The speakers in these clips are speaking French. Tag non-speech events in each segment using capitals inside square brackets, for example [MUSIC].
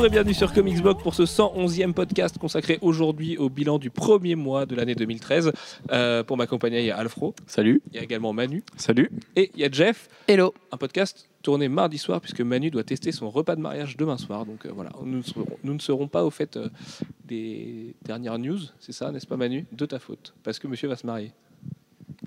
Bonjour et bienvenue sur Comics Blog pour ce 111e podcast consacré aujourd'hui au bilan du premier mois de l'année 2013. Euh, pour m'accompagner, il y a Alfro, Salut. il y a également Manu Salut. et il y a Jeff. Hello. Un podcast tourné mardi soir puisque Manu doit tester son repas de mariage demain soir. Donc euh, voilà, nous ne, serons, nous ne serons pas au fait euh, des dernières news, c'est ça, n'est-ce pas Manu? De ta faute, parce que monsieur va se marier.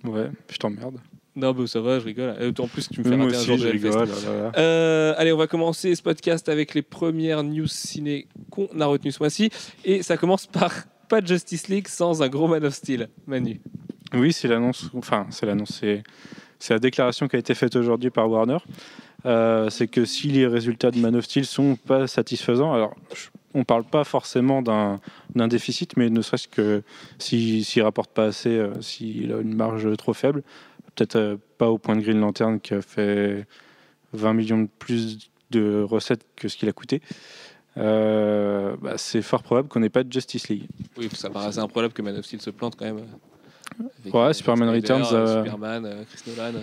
Ouais, je t'emmerde. Non, bah ça va, je rigole. Euh, En plus, tu me fais jour je rigole. oh. Euh, allez, on va commencer ce podcast avec les premières news ciné qu'on a retenues ce mois-ci. Et ça commence par [LAUGHS] pas de Justice League sans un gros Man of Steel. Manu. Oui, c'est l'annonce. Enfin, c'est l'annonce. C'est, la déclaration qui a été faite aujourd'hui par Warner. Euh, c'est que si les résultats de Man of Steel sont pas satisfaisants, alors on parle pas forcément d'un, déficit, mais ne serait-ce que si- s'il rapporte pas assez, euh, s'il a une marge trop faible, peut-être euh, pas au point de Green Lantern qui a fait 20 millions de plus de recettes que ce qu'il a coûté. euh, bah, c'est fort probable qu'on n'ait pas de Justice League. Oui, ça paraissait improbable que Man of Steel se plante quand même. Avec, Ouais, euh, Superman Snyder, Returns, euh, euh, Superman, euh, Chris Nolan. euh.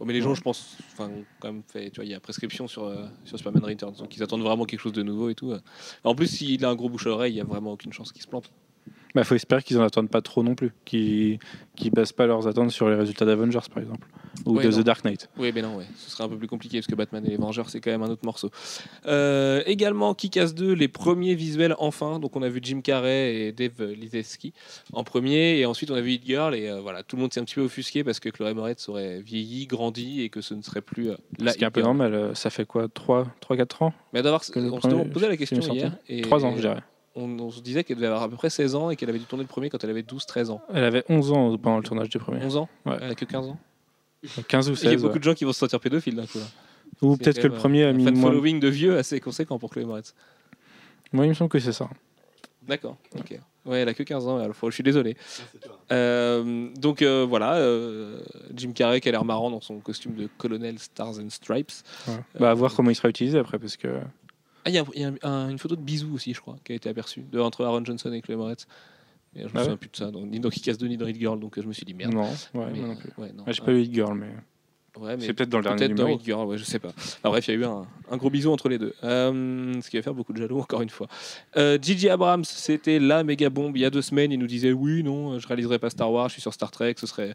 Bon, mais les gens, je pense, enfin, quand même fait. Tu vois, il y a prescription sur, euh, sur Superman Returns. Donc ils attendent vraiment quelque chose de nouveau et tout. euh. En plus, s'il a un gros bouche à oreille, il n'y a vraiment aucune chance qu'il se plante. Il faut espérer qu'ils en attendent pas trop non plus, qu'ils ne basent pas leurs attentes sur les résultats d'Avengers par exemple, ou Ouais, de non. The Dark Knight. Oui, mais non, ouais. ce serait un peu plus compliqué parce que Batman et les Vengeurs, c'est quand même un autre morceau. Euh, également, Kick-Ass 2, les premiers visuels enfin. Donc, on a vu Jim Carrey et Dave Lizeski en premier, et ensuite on a vu Hit Girl, et euh, voilà, tout le monde s'est un petit peu offusqué parce que Chloé Moretz aurait vieilli, grandi, et que ce ne serait plus euh, la Ce qui est un peu normal, euh, ça fait quoi 3-4 ans Mais d'avoir, on se posait la question hier, et 3 ans, je dirais. On, on se disait qu'elle devait avoir à peu près 16 ans et qu'elle avait dû tourner le premier quand elle avait 12-13 ans. Elle avait 11 ans pendant le tournage du premier. 11 ans Ouais. Elle a que 15 ans 15 ou Il y a 16. beaucoup ouais. de gens qui vont se sentir pédophiles d'un coup. là. Ou peut-être que le premier euh, a un mis moins. following de vieux assez conséquent pour Chloé Moretz. Moi, il me semble que c'est ça. D'accord, ok. Ouais, elle a que 15 ans, alors, faut- je suis désolé. Euh, donc euh, voilà, euh, Jim Carrey qui a l'air marrant dans son costume de colonel Stars and Stripes. Ouais. Bah, à voir comment il sera utilisé après, parce que. Ah, il y a, il y a un- une photo de bisou aussi, je crois, qui a été aperçue de, entre Aaron Johnson et Chloé Moretz. Et je me Ah ouais souviens plus de ça, donc, ni dans Kick-Ass 2 ni dans Hit Girl, donc je me suis dit merde. Non, ouais, Mais, moi non plus. ouais, non. J'ai pas eu Hit Girl, mais. ouais, C'est peut-être dans le dernier Peut-être dans numéro. Girl, ouais, je sais pas. Bref, il y a eu un, un gros bisou entre les deux. Euh, ce qui va faire beaucoup de jaloux, encore une fois. Euh, Gigi Abrams, c'était la méga bombe. Il y a deux semaines, il nous disait Oui, non, je réaliserai pas Star Wars, je suis sur Star Trek, ce serait,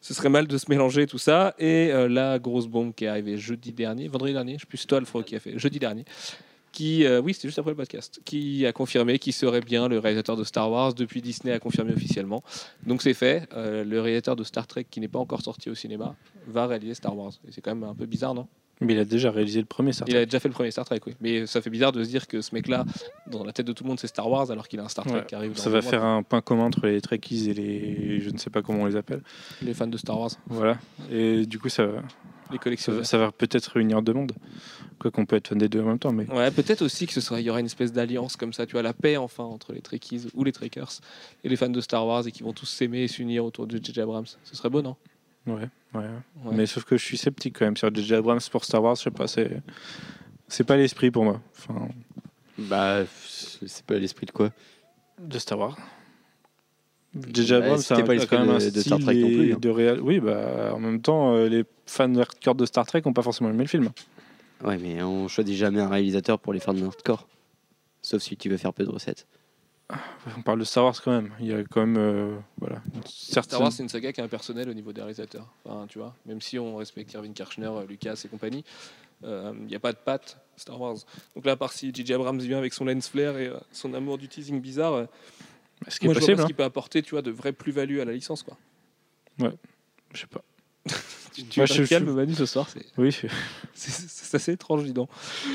ce serait mal de se mélanger, tout ça. Et euh, la grosse bombe qui est arrivée jeudi dernier, vendredi dernier, je sais plus, Alfred, qui a fait, jeudi dernier. Qui, euh, oui, c'était juste après le podcast, qui a confirmé qu'il serait bien le réalisateur de Star Wars. Depuis, Disney a confirmé officiellement. Donc c'est fait. Euh, le réalisateur de Star Trek, qui n'est pas encore sorti au cinéma, va réaliser Star Wars. C'est quand même un peu bizarre, non? Mais il a déjà réalisé le premier, ça. Il a déjà fait le premier Star Trek, oui. Mais ça fait bizarre de se dire que ce mec-là, dans la tête de tout le monde, c'est Star Wars, alors qu'il a un Star Trek Ouais, qui arrive. dans Ça va mois. faire un point commun entre les Trekkies et les. Je ne sais pas comment on les appelle. Les fans de Star Wars, Voilà. Et du coup, ça, les ça, collectionneurs. ça va peut-être réunir deux mondes. Quoi qu'on peut être fan des deux en même temps, mais. Ouais, peut-être aussi que ce sera, il y aura une espèce d'alliance comme ça, tu vois, la paix enfin entre les Trekkies ou les Trekkers et les fans de Star Wars et qui vont tous s'aimer et s'unir autour de J.J. Abrams. Ce serait beau, non? Ouais, ouais. Ouais. Mais sauf que je suis sceptique quand même sur J.J. Abrams pour Star Wars, je sais pas, c'est. C'est pas l'esprit pour moi. Enfin, Bah, c'est pas l'esprit de quoi? de Star Wars. J.J. Bah, Abrams, c'était c'est pas un- l'esprit quand même un de- de Star Trek non plus, hein. de réal... Oui, bah, en même temps, euh, les fans hardcore de Star Trek n'ont pas forcément aimé le film. Ouais, mais on choisit jamais un réalisateur pour les fans hardcore. Sauf si tu veux faire peu de recettes. On parle de Star Wars quand même. Il y a quand même, euh, voilà, une certaine- Star Wars, c'est une saga qui est impersonnelle au niveau des réalisateurs. Enfin, tu vois, même si on respecte Irving Kirchner, euh, Lucas et compagnie, euh, il n'y a pas de patte Star Wars. Donc là, à part si J.J. Abrams vient avec son lens flare et euh, son amour du teasing bizarre, euh, ce qui est moi, je vois ce hein. qu'il peut apporter, tu vois, de vraie plus-value à la licence, quoi. Je sais pas. [LAUGHS] Tu, tu Moi, je- calme, je- Manu, ce soir. Oui, [LAUGHS] c'est- c'est assez étrange, dis donc.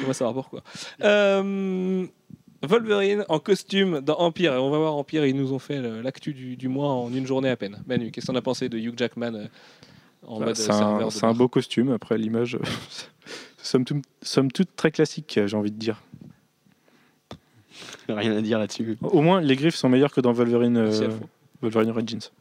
On va savoir pourquoi. Euh, Wolverine en costume dans Empire. Et on va voir Empire, ils nous ont fait l'actu du, du mois en une journée à peine. Manu, qu'est-ce que t'en as pensé de Hugh Jackman euh, en Bah, mode c'est un, beau costume. Après, l'image, [LAUGHS] somme toute, somme toute très classique, j'ai envie de dire. Rien à dire là-dessus. Au moins, les griffes sont meilleures que dans Wolverine, euh. Wolverine Origins.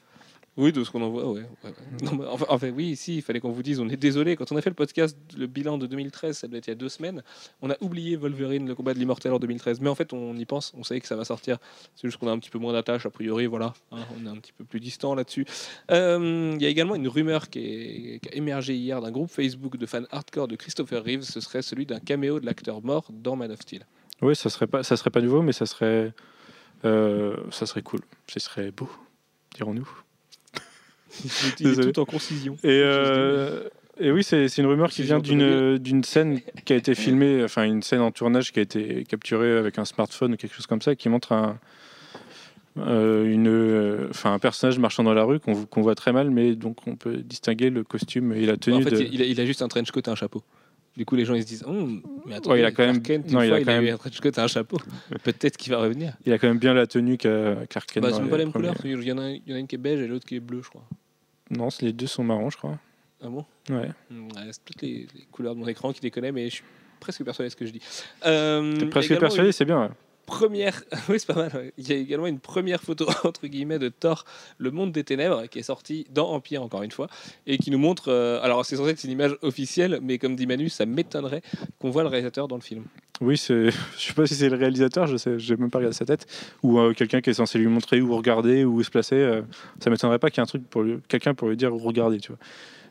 Oui, de ce qu'on en voit, ouais. ouais, ouais. Non, mais enfin, enfin, oui, si, il fallait qu'on vous dise, on est désolé. Quand on a fait le podcast, le bilan de 2013, ça devait être il y a deux semaines, on a oublié Wolverine, le combat de l'immortel en 2013. Mais en fait, on y pense, on savait que ça va sortir. C'est juste qu'on a un petit peu moins d'attache, a priori, voilà. hein, on est un petit peu plus distant là-dessus. Euh, Il y a également une rumeur qui, est- qui a émergé hier d'un groupe Facebook de fans hardcore de Christopher Reeves. Ce serait celui d'un caméo de l'acteur mort dans Man of Steel. Oui, ça serait pas, ça serait pas nouveau, mais ça serait, euh, ça serait cool. Ce serait beau, dirons-nous. Il est Désolé. tout en concision. Et, euh, et oui, c'est une rumeur qui vient d'une d'une scène qui a été filmée, enfin une scène en tournage qui a été capturée avec un smartphone ou quelque chose comme ça, qui montre un, euh, une, euh, enfin un personnage marchant dans la rue qu'on voit très mal, mais donc on peut distinguer le costume et la tenue en fait, de. il, a, il a juste un trench coat et un chapeau. Du coup, les gens ils se disent oh, mais attends, Ouais, il a quand même- Kent, non, il a il quand eu même- un trench coat et un chapeau. Peut-être qu'il va revenir. Il a quand même bien la tenue qu'a Clark Kent. Bah, c'est même pas la même couleur. Il y, en a, il y en a une qui est beige et l'autre qui est bleue, je crois. Non, les deux sont marrons, je crois. Ah bon? Ouais. Hmm, ouais, C'est toutes les, les couleurs de mon écran qui déconnaient, mais je suis presque persuadé de ce que je dis. Euh, T'es presque persuadé, c'est bien. Première, [LAUGHS] oui c'est pas mal. Il y a également une première photo [LAUGHS] entre guillemets de Thor, le monde des ténèbres, qui est sorti dans Empire encore une fois et qui nous montre. euh, alors c'est censé être une image officielle, mais comme dit Manu, ça m'étonnerait qu'on voit le réalisateur dans le film. Oui, c'est. [LAUGHS] Je sais pas si c'est le réalisateur, je sais, j'ai même pas regardé sa tête, ou euh, quelqu'un qui est censé lui montrer où regarder, où se placer. euh, ça m'étonnerait pas qu'il y ait un truc pour quelqu'un pour lui dire où regarder, tu vois.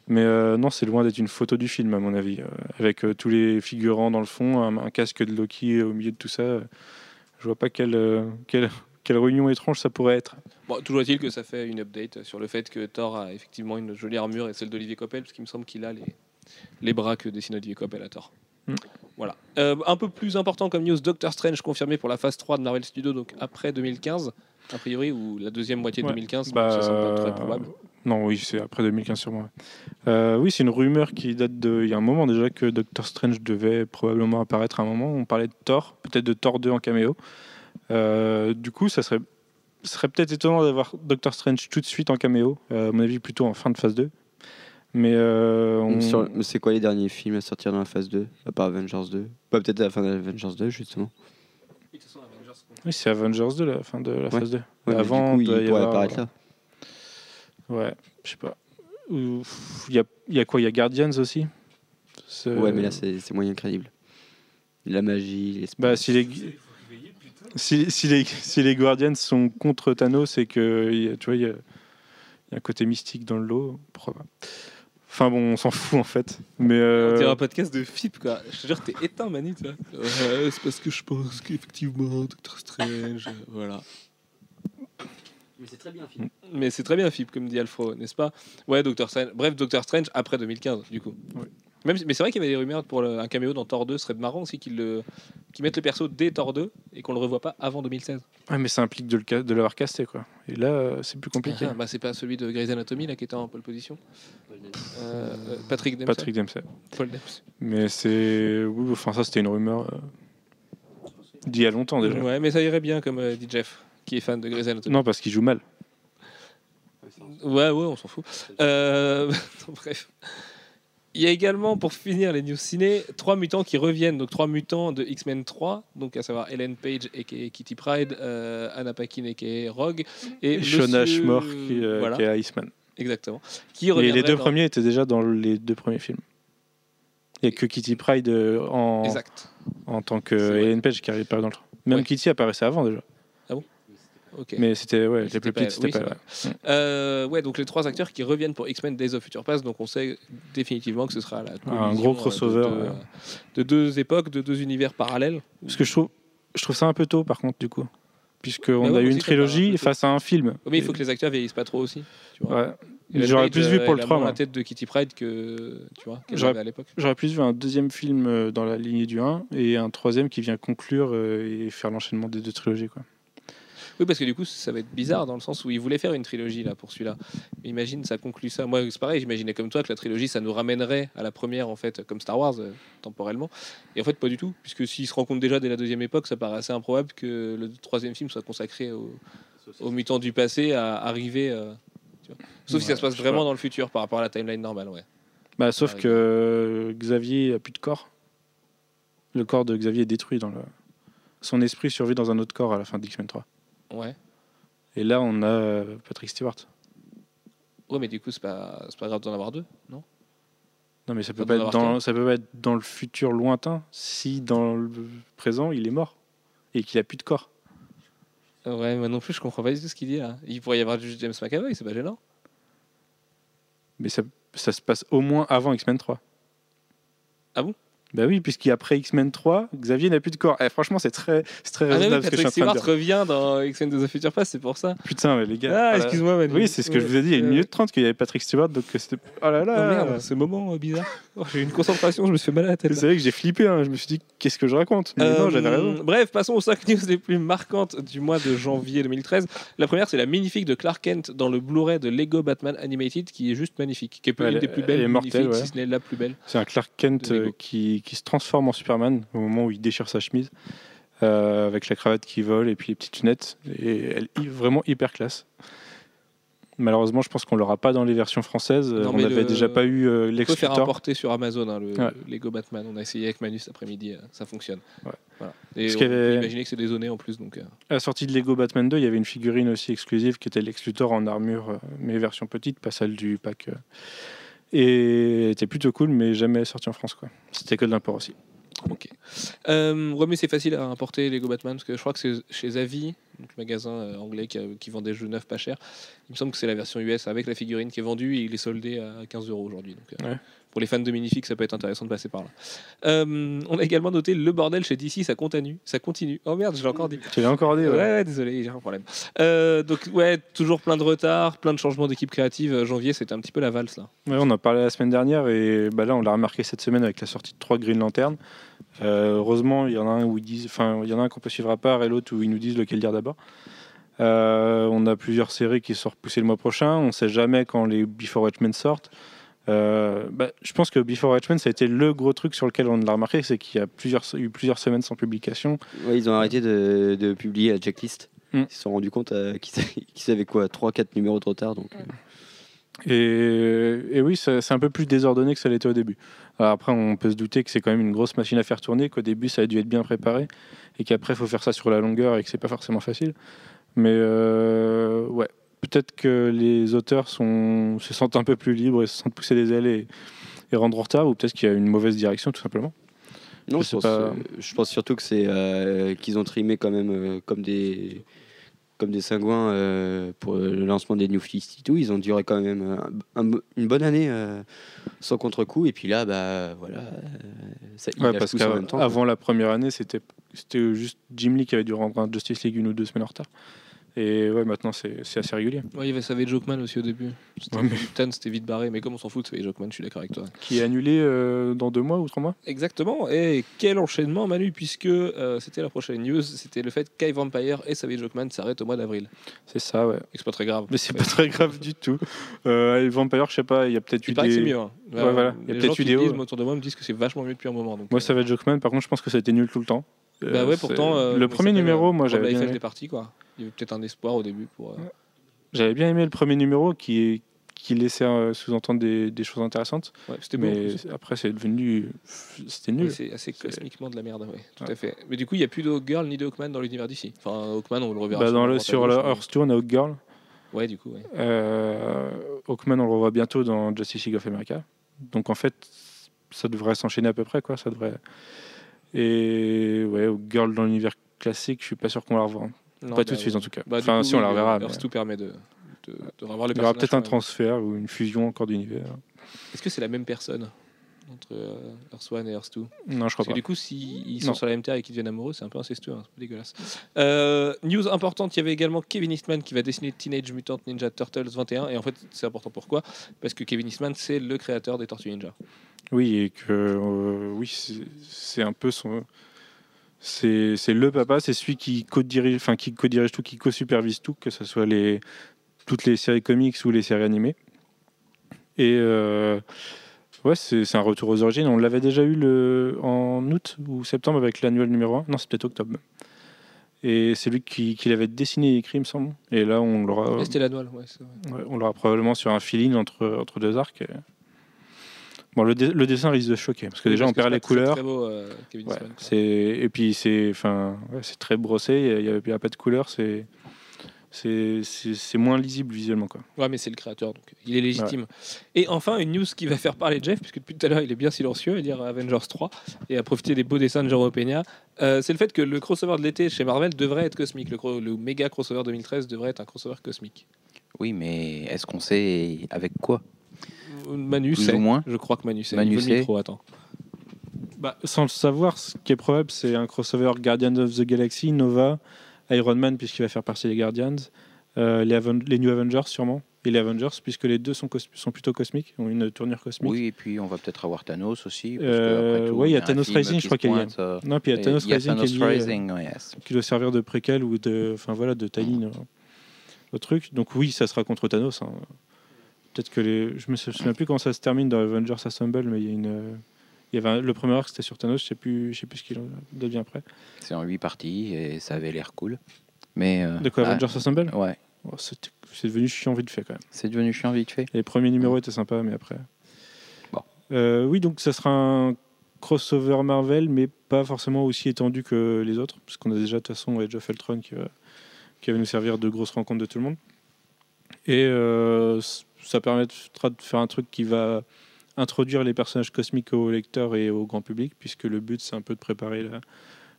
Mais euh, non, c'est loin d'être une photo du film à mon avis, avec tous les figurants dans le fond, un casque de Loki au milieu de tout ça. Je vois pas quelle, euh, quelle [LAUGHS] quelle réunion étrange ça pourrait être. Bon, toujours est-il que ça fait une update sur le fait que Thor a effectivement une jolie armure et celle d'Olivier Coppel, parce qu'il me semble qu'il a les, les bras que dessine Olivier Coppel à Thor. Hmm. Voilà. Euh, un peu plus important comme news, Doctor Strange confirmé pour la phase 3 de Marvel Studios, donc après 2015, a priori, ou la deuxième moitié de Ouais. 2015, Bah, ça semble pas très probable. Non, oui, c'est après 2015 sûrement. Euh, oui, c'est une rumeur qui date de. Il y a un moment déjà que Doctor Strange devait probablement apparaître à un moment. On parlait de Thor, peut-être de Thor 2 en caméo. Euh, du coup, ça serait, serait peut-être étonnant d'avoir Doctor Strange tout de suite en caméo. Euh, à mon avis, plutôt en fin de phase 2. Mais euh, on- Sur- mais C'est quoi les derniers films à sortir dans la phase 2 À part Avengers 2 Pas peut-être à la fin d'Avengers 2, justement. oui, c'est Avengers 2 la fin de la phase 2. Ouais, mais Avant, du coup, il doit il y pourrait avoir- apparaître là. Ouais, je sais pas. Ou- Il y a, il y a quoi? Il y a Guardians aussi? C'est- Ouais, mais là, c'est c'est moyen crédible. La magie, les Bah, si les, si, si les, si les Guardians sont contre Thanos, c'est que il y a- tu vois, il y, a, il y a un côté mystique dans le lot. Pourquoi pas Enfin bon, on s'en fout en fait. Mais euh, On dirait un podcast de FIP, quoi. Je te jure, t'es éteint, Manu, tu vois. Ouais, c'est parce que je pense qu'effectivement, Doctor Strange, euh, voilà. Mais c'est très bien film. Mais c'est très bien, FIP, comme dit Alfro, n'est-ce pas? Ouais, Doctor Strange. Bref, Doctor Strange après 2015, du coup. Oui. Même, mais c'est vrai qu'il y avait des rumeurs pour le- un caméo dans Thor 2. Ce serait marrant aussi qu'ils qu'ils mettent le perso dès Thor 2 et qu'on le revoit pas avant 2016. ouais, mais ça implique de l'avoir casté quoi. Et là, euh, c'est plus compliqué. Ah, bah, c'est pas celui de Grey's Anatomy là, qui était en pole position Euh, euh, Patrick Dempsey. Patrick Dempsey. Paul Dempsey. Mais c'est, oui, enfin ça c'était une rumeur euh, d'il y a longtemps déjà. Ouais, mais ça irait bien, comme euh, dit Jeff, qui est fan de Grey's Anatomy. Non, parce qu'il joue mal. Ouais, ouais, on s'en fout. Euh, [LAUGHS] bref. Il y a également, pour finir les news ciné, trois mutants qui reviennent. Donc trois mutants de X-Men 3, donc à savoir Ellen Page et Kitty Pride, euh, Anna Paquin et Rogue, et Shona Schmore qui, euh, voilà, qui est Iceman. exactement. Qui Et les deux dans- premiers étaient déjà dans les deux premiers films. Il n'y a que Kitty Pride euh, en, Exact. en tant que. Ellen Page qui apparaît dans le 3. Même Ouais. Kitty apparaissait avant déjà. Mais c'était ouais, les C'était plus pas petites, c'était Oui, pas c'est ouais. Euh, ouais, donc les trois acteurs qui reviennent pour X-Men Days of Future Past, donc on sait définitivement que ce sera la Un gros euh, crossover, de, deux- ouais. de deux époques, de deux univers parallèles. Parce que je trouve, je trouve ça un peu tôt par contre du coup. Puisqu'on ouais, a eu une un trilogie face à un film. Mais il faut que les acteurs vieillissent pas trop aussi. Tu vois. Ouais. Ellen J'aurais plus vu euh, pour le a 3. moins moi. la tête de Kitty Pride que tu vois J'aurais- avait à l'époque. J'aurais plus vu un deuxième film euh, dans la lignée du 1 et un troisième qui vient conclure euh, et faire l'enchaînement des deux trilogies. Quoi. Oui, parce que du coup, ça va être bizarre dans le sens où ils voulaient faire une trilogie là pour celui-là. Mais imagine, ça conclut ça. Moi, c'est pareil, j'imaginais comme toi que la trilogie, ça nous ramènerait à la première en fait, comme Star Wars euh, temporellement. Et en fait, pas du tout, puisque s'ils se rencontrent déjà dès la deuxième époque, ça paraît assez improbable que le troisième film soit consacré au- aux mutants du passé à arriver. euh, tu vois. Sauf si ça se passe vraiment pas. dans le futur par rapport à la timeline normale, ouais. Bah, sauf que euh, Xavier a plus de corps. Le corps de Xavier est détruit. Dans le... Son esprit survit dans un autre corps à la fin d'X-Men 3. Ouais. Et là, on a euh, Patrick Stewart. Ouais, mais du coup, c'est pas, c'est pas grave d'en avoir deux, non? Non, mais ça peut, Pas être dans, ça peut pas être dans le futur lointain si dans le présent il est mort et qu'il a plus de corps. Ouais, moi non plus, je comprends pas du tout ce qu'il dit là. Il pourrait y avoir juste James McAvoy, c'est pas gênant. Mais ça, ça se passe au moins avant X-Men 3. Ah bon? Bah oui, puisqu'après X-Men 3, Xavier n'a plus de corps. Eh, franchement, c'est très, c'est très Ah, mais oui, raisonnable ce que je suis Patrick en train de Stewart dire. revient dans X-Men de The Future Past, c'est pour ça. Putain, mais les gars. Ah, voilà. excuse-moi, Manu. Oui, c'est ce que je vous ai dit il y a une minute trente qu'il y avait Patrick Stewart, donc euh, c'était. Oh là là merde, ce moment euh, bizarre. [LAUGHS] Oh, J'ai eu une concentration, je me suis fait mal à la tête. Vous savez que j'ai flippé, hein. je me suis dit qu'est-ce que je raconte? Mais Euh, non, j'avais raison. Bref, passons aux 5 news les plus marquantes du mois de janvier 2013. La première, c'est la magnifique de Clark Kent dans le Blu-ray de Lego Batman Animated, qui est juste magnifique, qui est Ouais, une elle des plus elle belles, magnifiques, si ce n'est la plus belle. C'est un Clark Kent euh, qui, qui se transforme en Superman au moment où il déchire sa chemise, euh, avec la cravate qui vole et puis les petites lunettes. Et elle est vraiment hyper classe. Malheureusement, je pense qu'on l'aura pas dans les versions françaises. Non, on n'avait déjà pas eu euh, On peut faire importer sur Amazon hein, le Ouais. Lego Batman. On a essayé avec Manu cet après-midi, euh, ça fonctionne. Ouais. Voilà. Et on peut imaginer que c'est des zonées en plus. Donc, euh, À la sortie de Lego Batman 2, il y avait une figurine aussi exclusive qui était Lex Luthor en armure, mais version petite, pas celle du pack. Euh. Et était plutôt cool, mais jamais sortie en France. quoi. C'était que de l'import aussi. Ok. Euh, ouais, mais c'est facile à importer Lego Batman parce que je crois que c'est chez Zavi, donc le magasin euh, anglais qui, a- qui vend des jeux neufs pas chers. Il me semble que c'est la version US avec la figurine qui est vendue et il est soldé à 15 euros aujourd'hui. Donc, euh, Ouais. Pour les fans de Minifix, ça peut être intéressant de passer par là. Euh, on a également noté le bordel chez DC, ça continue. Ça continue. Oh merde, j'ai encore dit. Tu l'as encore dit Ouais, ouais. ouais, désolé, j'ai un problème. Euh, donc, ouais, toujours plein de retard, plein de changements d'équipe créative. Euh, Janvier, c'était un petit peu la valse là. Ouais, on en parlait la semaine dernière et bah là on l'a remarqué cette semaine avec la sortie de trois Green Lantern. Euh, heureusement, il y en a un où ils disent, enfin il y en a un qu'on peut suivre à part et l'autre où ils nous disent lequel dire d'abord. Euh, on a plusieurs séries qui sont repoussées le mois prochain. On ne sait jamais quand les Before Watchmen sortent. Euh, bah, je pense que Before Watchmen, ça a été le gros truc sur lequel on l'a remarqué, c'est qu'il y a plusieurs, eu plusieurs semaines sans publication. Ouais, ils ont arrêté de, de publier la checklist. Mm. Ils se sont rendus compte euh, qu'ils [LAUGHS] qu'ils avaient quoi 3-4 numéros de retard. Donc, euh, Et, et oui, c'est un peu plus désordonné que ça l'était au début. Alors après, on peut se douter que c'est quand même une grosse machine à faire tourner, qu'au début, ça a dû être bien préparé, et qu'après, il faut faire ça sur la longueur et que c'est pas forcément facile. Mais euh, ouais, peut-être que les auteurs sont, se sentent un peu plus libres et se sentent pousser des ailes et, et rendre en retard, ou peut-être qu'il y a une mauvaise direction, tout simplement. non, Je je sais pense, pas. euh, je pense surtout que c'est euh, qu'ils ont trimé quand même euh, comme des comme des cingouins euh, pour le lancement des New 52. Ils ont duré quand même un- un- une bonne année sans contre-coup. Et puis là, bah voilà, ça, Ouais, parce qu'avant la première année, c'était c'était juste Jim Lee qui avait dû rendre un Justice League une ou deux semaines en retard. Et ouais, maintenant, c'est assez régulier. Ouais, il y avait Savage Jokeman aussi au début. C'était Ouais, mais- vite barré, mais comme on s'en fout de Savage Jokeman, je suis d'accord avec toi. Qui est annulé euh, dans deux mois ou trois mois? Exactement. Et quel enchaînement, Manu, puisque euh, c'était la prochaine news, c'était le fait qu'I Vampire et Savage Jokeman s'arrêtent au mois d'avril. C'est ça, ouais. C'est pas très grave. Mais c'est pas très grave du tout. Euh, Vampire, je sais pas, il y a peut-être eu que c'est des. mieux. hein. Ouais, voilà. Il y a peut-être eu des disent, autour de moi, me disent que c'est vachement mieux depuis un moment. Donc, Moi, euh, ça va être Jokeman, par contre, je pense que ça a été nul tout le temps. Bah Euh, ouais, pourtant. euh, le premier numéro, euh, moi, j'avais la FF aimé. est parti, quoi. Il y avait peut-être un espoir au début pour. euh, j'avais bien aimé le premier numéro qui, qui laissait euh, sous-entendre des, des choses intéressantes. Ouais, c'était mais après, c'est devenu. C'était Oui, nul. c'est assez C'est- cosmiquement de la merde, oui, tout Ouais. à fait. Mais du coup, il n'y a plus de Hawkgirl ni de Hawkman dans l'univers d'ici. Enfin, Hawkman, on le reverra. Bah, dans le, sur gauche, le mais- Earth 2, on a Hawkgirl. Ouais, du coup, ouais. Euh, Hawkman, on le revoit bientôt dans Justice League of America. Donc en fait, ça devrait s'enchaîner à peu près, quoi. Ça devrait. Et ouais, Girl dans l'univers classique, je suis pas sûr qu'on la revoie. Non, pas tout bah, de suite en tout cas. bah, enfin, coup, si on la oui, reverra. Earth mais 2 permet de, de, de revoir le Il y aura peut-être un même. transfert ou une fusion encore d'univers. Est-ce que c'est la même personne entre euh, Earth 1 et Earth 2 Non, je Parce crois que pas. du coup, s'ils sont Non. sur la MTA et qu'ils deviennent amoureux, c'est un peu incestueux, hein, c'est un peu dégueulasse. Euh, news importante, il y avait également Kevin Eastman qui va dessiner Teenage Mutant Ninja Turtles 21. Et en fait, c'est important pourquoi? Parce que Kevin Eastman, c'est le créateur des Tortues Ninja. Oui, et que euh, oui, c'est un peu son. C'est le papa, c'est celui qui co-dirige, enfin qui co-dirige tout, qui co-supervise tout, que ce soit les toutes les séries comics ou les séries animées. Et euh, ouais, c'est un retour aux origines. On l'avait déjà eu le en août ou septembre avec l'annuel numéro 1. Non, c'est peut-être octobre. Et c'est lui qui, qui l'avait dessiné et écrit, il me semble. Et là, on l'aura. C'était l'annual, ouais. Ouais, on l'aura probablement sur un feeling entre, entre deux arcs. Bon, le, dessin risque de choquer, parce que Oui, déjà parce on perd les couleurs. Très beau, euh, Kevin Ouais, et puis c'est enfin ouais, c'est très brossé. Il y a, pas de couleurs. C'est c'est moins lisible visuellement quoi. Ouais, mais c'est le créateur, donc il est légitime. Et enfin, une news qui va faire parler Jeff, puisque depuis tout à l'heure, il est bien silencieux à dire Avengers 3 et à profiter des beaux dessins de Jérôme Peña. Euh, c'est le fait que le crossover de l'été chez Marvel devrait être cosmique. Le, le méga crossover 2013 devrait être un crossover cosmique. Oui, mais est-ce qu'on sait avec quoi? Manu Plus sait. ou moins Je crois que Manu sait. Manu Il veut le sait. micro, attends. Bah, sans le savoir, ce qui est probable, c'est un crossover Guardians of the Galaxy, Nova, Iron Man, puisqu'il va faire partie des Guardians, euh, les, Aven- les New Avengers sûrement, et les Avengers, puisque les deux sont, cos- sont plutôt cosmiques, ont une tournure cosmique. Oui, et puis on va peut-être avoir Thanos aussi. parce Euh, que, après tout, ouais, il y a un Thanos film Rising, qui je crois se qu'il y a. pointe, euh, Non, puis il y a et Thanos il y a Rising qui, est Thanos lié, euh, Rising, yes. qui doit servir de préquel ou de, enfin voilà, de tie-in euh, au truc. Donc oui, ça sera contre Thanos. hein. Peut-être que les, je me souviens plus comment ça se termine dans Avengers Assemble, mais il y a une, il y avait un- le premier arc c'était sur Thanos. Je sais plus, je sais plus ce qu'il en devient après. C'est en huit parties et ça avait l'air cool. Mais euh, De quoi ah, Avengers Assemble? Ouais, Oh, C'est devenu chiant vite fait quand même. c'est devenu chiant vite fait. Les premiers numéros étaient sympas, mais après. Bon. Euh, oui, donc ça sera un crossover Marvel, mais pas forcément aussi étendu que les autres, parce qu'on a déjà de toute façon Age of Ultron qui va, qui va nous servir de grosse rencontre de tout le monde. Et euh, ça permettra de faire un truc qui va introduire les personnages cosmiques aux lecteurs et au grand public, puisque le but c'est un peu de préparer la,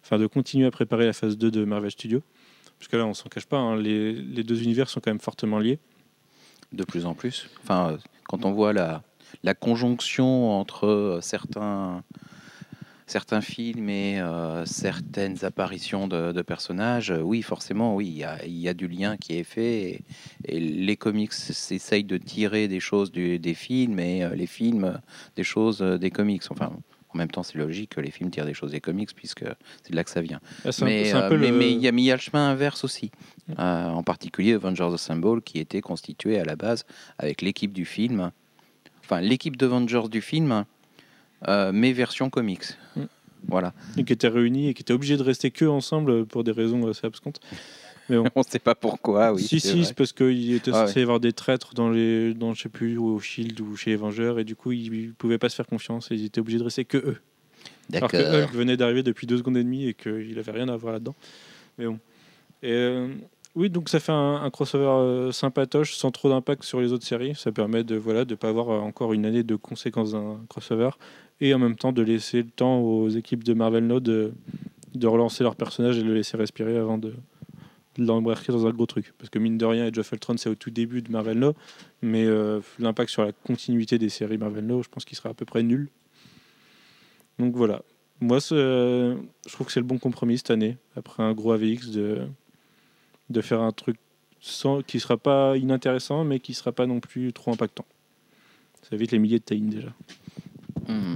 enfin de continuer à préparer la phase 2 de Marvel Studios. Parce que là, on s'en cache pas, hein, les, les deux univers sont quand même fortement liés. de plus en plus. Enfin, quand on voit la, la conjonction entre euh, certains, certains films et euh, certaines apparitions de, de personnages, euh, oui, forcément, oui, il y a, il y a du lien qui est fait. Et, et les comics essayent de tirer des choses du- des films et euh, les films des choses des comics. Enfin, en même temps, c'est logique que les films tirent des choses des comics puisque c'est de là que ça vient. Mais euh, le- il y, a- y le chemin inverse aussi. Euh, en particulier Avengers Assemble, qui était constitué à la base avec l'équipe du film, enfin l'équipe d'Avengers du film, euh, mais version comics. Mm. Voilà. et qui étaient réunis et qui étaient obligés de rester que ensemble pour des raisons assez abscontes. [LAUGHS] On ne sait pas pourquoi, oui. si, si, c'est parce qu'il était Ah censé y avoir des traîtres dans les, dans je sais plus, ou au Shield ou chez les Vengeurs, et du coup, ils, ils pouvaient pas se faire confiance et ils étaient obligés de rester que eux. Alors que. Hulk venait d'arriver depuis deux secondes et demie et qu'il avait rien à voir là-dedans. Mais bon. Et euh, oui, donc ça fait un, un crossover euh, sympatoche sans trop d'impact sur les autres séries. Ça permet de voilà de pas avoir euh, encore une année de conséquences d'un crossover et en même temps de laisser le temps aux équipes de Marvel Now de, relancer leur personnage et de le laisser respirer avant de, de dans un gros truc. Parce que mine de rien, Age of Ultron, c'est au tout début de Marvel Now, mais euh, l'impact sur la continuité des séries Marvel Now, je pense qu'il sera à peu près nul. Donc voilà. Moi, je trouve que c'est le bon compromis cette année, après un gros AVX, de, faire un truc sans, qui sera pas inintéressant, mais qui sera pas non plus trop impactant. Ça évite les milliers de tie déjà. Hmm.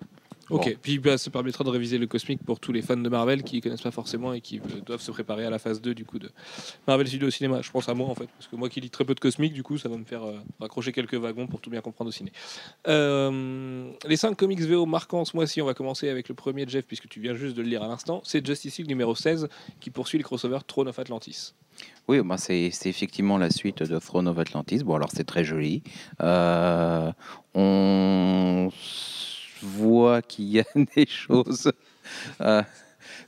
Ok, Bon. puis bah, ça permettra de réviser le cosmique pour tous les fans de Marvel qui ne connaissent pas forcément et qui euh, doivent se préparer à la phase 2 du coup de Marvel Studios au cinéma. Je pense à moi en fait, parce que moi qui lis très peu de cosmique, du coup ça va me faire euh, raccrocher quelques wagons pour tout bien comprendre au ciné. Euh, les 5 comics VO marquants ce mois-ci, on va commencer avec le premier de Jeff, puisque tu viens juste de le lire à l'instant. C'est Justice League numéro 16 qui poursuit les crossovers Throne of Atlantis. Oui, bah, c'est effectivement la suite de Throne of Atlantis. Bon, alors c'est très joli. On voit qu'il [LAUGHS] y a des choses euh,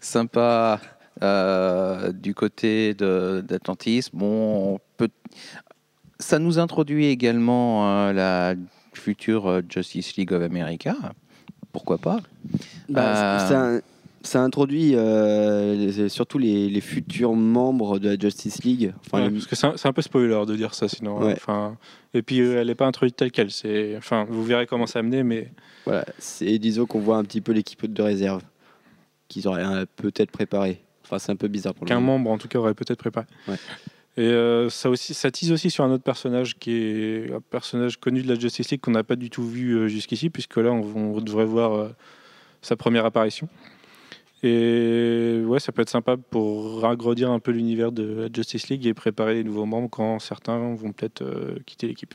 sympas euh, du côté de- d'Atlantis. Bon, on peut- ça nous introduit également euh, la future euh, Justice League of America. Pourquoi pas? Bah, ça, introduit euh, les- surtout les, les futurs membres de la Justice League. Enfin, Ouais, les- parce que c'est un, c'est un peu spoiler de dire ça sinon. Ouais. Enfin, et puis euh, elle n'est pas introduite telle qu'elle. C'est, enfin, vous verrez comment ça amener, mais Voilà, c'est disons qu'on voit un petit peu l'équipe de réserve qu'ils auraient euh, peut-être préparé. Enfin, c'est un peu bizarre pour le qu'un moment. membre en tout cas aurait peut-être préparé. Ouais. Et euh, ça aussi, ça tease aussi sur un autre personnage qui est un personnage connu de la Justice League qu'on n'a pas du tout vu euh, jusqu'ici, puisque là on, on devrait voir euh, sa première apparition. Et ouais, ça peut être sympa pour ragrandir un peu l'univers de la Justice League et préparer les nouveaux membres quand certains vont peut-être euh, quitter l'équipe.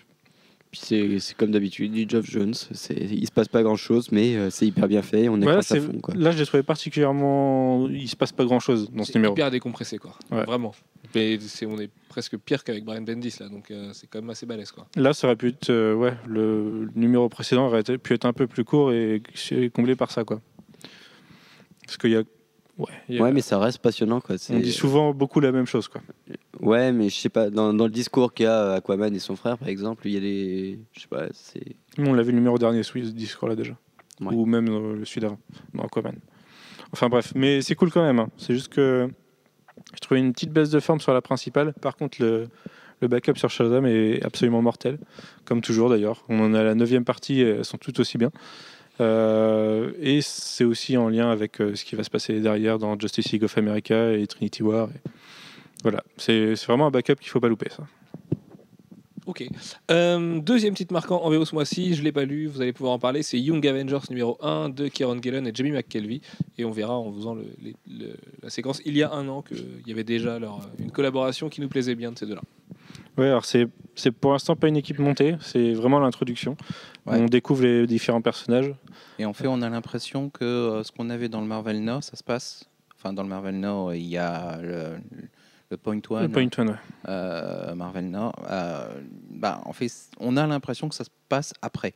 Puis c'est c'est comme d'habitude du Geoff Jones. C'est- Il se passe pas grand chose, mais euh, c'est hyper bien fait. On est Ouais, à c'est- fond. Quoi. là, je l'ai trouvé particulièrement. Il se passe pas grand chose dans ce C'est numéro. hyper décompressé quoi, Ouais. vraiment. Mais c'est, on est presque pire qu'avec Brian Bendis là, donc euh, c'est quand même assez balèze quoi. Là, ça aurait pu être. euh, ouais, le, numéro précédent aurait pu être un peu plus court et c'est comblé par ça, quoi. Parce qu'il y a. Ouais, il y a- Ouais, mais ça reste passionnant. Quoi. On dit souvent beaucoup la même chose, quoi. Ouais, mais je sais pas, dans, dans le discours qu'il y a Aquaman et son frère, par exemple, il y a des. Je sais pas, c'est. On l'a vu le numéro dernier, ce ce discours-là déjà. Ouais. Ou même euh, le celui d'avant, dans Aquaman. Enfin bref, mais c'est cool quand même. hein. C'est juste que je trouvais une petite baisse de forme sur la principale. Par contre, le, le backup sur Shazam est absolument mortel, comme toujours d'ailleurs. On en a la neuvième partie, et elles sont toutes aussi bien. Euh, et c'est aussi en lien avec euh, ce qui va se passer derrière dans Justice League of America et Trinity War. Voilà, c'est vraiment un backup qu'il faut pas louper. Ça. Ok. Euh, deuxième titre marquant en VO ce mois-ci, je l'ai pas lu, vous allez pouvoir en parler. C'est Young Avengers numéro 1 de Kieron Gillen et Jamie McKelvey. Et on verra en faisant la séquence il y a un an qu'il y avait déjà une collaboration qui nous plaisait bien de ces deux-là. Ouais, alors c'est c'est pour l'instant pas une équipe montée, c'est vraiment l'introduction. Ouais. On découvre les différents personnages. Et en fait, on a l'impression que euh, ce qu'on avait dans le Marvel Now, ça se passe. Enfin, dans le Marvel Now, il y a le, le Point One. Le Point One, ouais. euh, Marvel Now. euh, bah, en fait, on a l'impression que ça se passe après.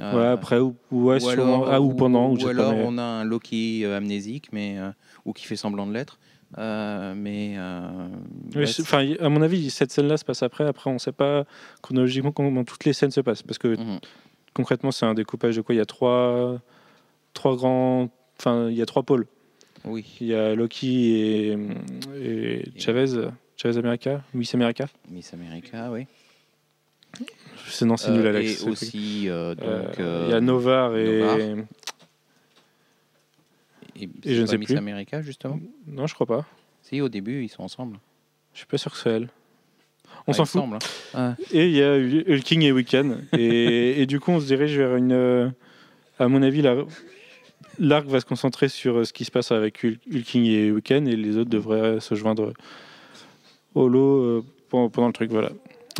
Ouais, après ou, ou, ouais, ou sûrement- ah, ou pendant, ou, ou alors mais- on a un Loki amnésique, mais ou qui fait semblant de l'être. Euh, mais euh, ouais, Enfin, à mon avis, cette scène-là se passe après. Après, on ne sait pas chronologiquement comment toutes les scènes se passent. Parce que Mhm. concrètement, c'est un découpage de quoi? Il y a trois, trois grands. Enfin, il y a trois pôles. oui, Il y a Loki et, et Chavez. Chavez America Miss America Miss America, oui. C'est non, c'est Euh, nul, Alex. et aussi, euh, donc, Euh, euh, il y a Novar et. Novar. Et, je ne sais Miss plus. America justement. Non, je crois pas. Si, au début, ils sont ensemble. Je suis pas sûr que c'est elle. On Ah, s'en fout. semble, hein. Et il y a Hulking et Weekend. et, [LAUGHS] et du coup, on se dirige vers une. euh, À mon avis, la- l'arc va se concentrer sur euh, ce qui se passe avec Hul- Hulking et Weekend, et les autres devraient se joindre au lot euh, pendant, pendant le truc. Voilà.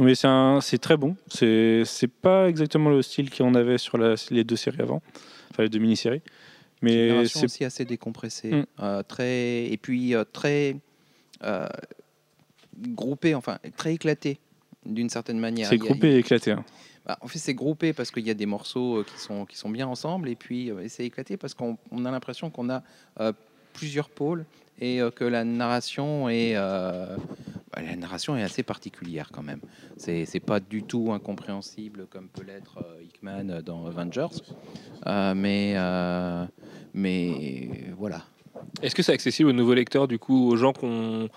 Mais c'est un- c'est très bon. C'est c'est pas exactement le style qu'on avait sur la- les deux séries avant, enfin les deux mini-séries. Mais c'est aussi assez décompressée, Mm. euh, très et puis euh, très euh, groupée, enfin très éclatée d'une certaine manière. c'est a- groupé et éclaté. hein. Bah, en fait, c'est groupé parce qu'il y a des morceaux euh, qui sont, qui sont bien ensemble, et puis c'est éclaté parce qu'on on a l'impression qu'on a plusieurs pôles et euh, que la narration est euh, bah, la narration est assez particulière quand même. C'est pas du tout incompréhensible comme peut l'être euh, Hickman dans Avengers, mais mais voilà. Est-ce que c'est accessible aux nouveaux lecteurs, du coup, aux gens qu'on.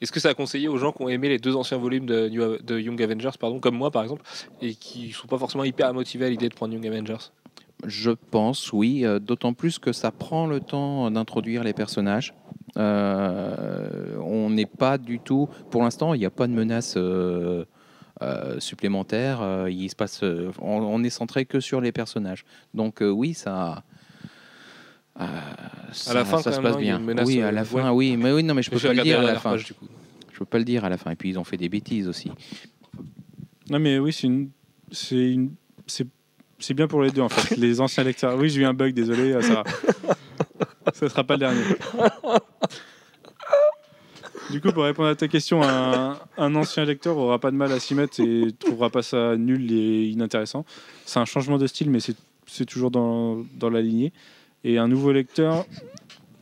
Est-ce que ça a conseillé aux gens qui ont aimé les deux anciens volumes de, de Young Avengers, pardon, comme moi par exemple, et qui sont pas forcément hyper motivés à l'idée de prendre Young Avengers? Je pense, oui, euh, d'autant plus que ça prend le temps d'introduire les personnages. Euh, on n'est pas du tout, pour l'instant, il n'y a pas de menace euh, euh, supplémentaire. Euh, il se passe, euh, on, on est centré que sur les personnages. Donc euh, oui, ça. euh, ça- la fin, ça se passe bien. oui, à la ouais. fin, oui, mais oui, non, mais je peux J'ai pas le dire à la la fin. page, du coup. Je peux pas le dire à la fin. Et puis ils ont fait des bêtises aussi. Non, mais oui, c'est une. C'est une. C'est. C'est bien pour les deux en fait. Les anciens lecteurs. Oui, j'ai eu un bug, désolé, euh. Ça sera pas le dernier. Du coup, pour répondre à ta question, un, ancien lecteur aura pas de mal à s'y mettre et trouvera pas ça nul et inintéressant. C'est un changement de style, mais c'est toujours dans, la lignée. Et un nouveau lecteur,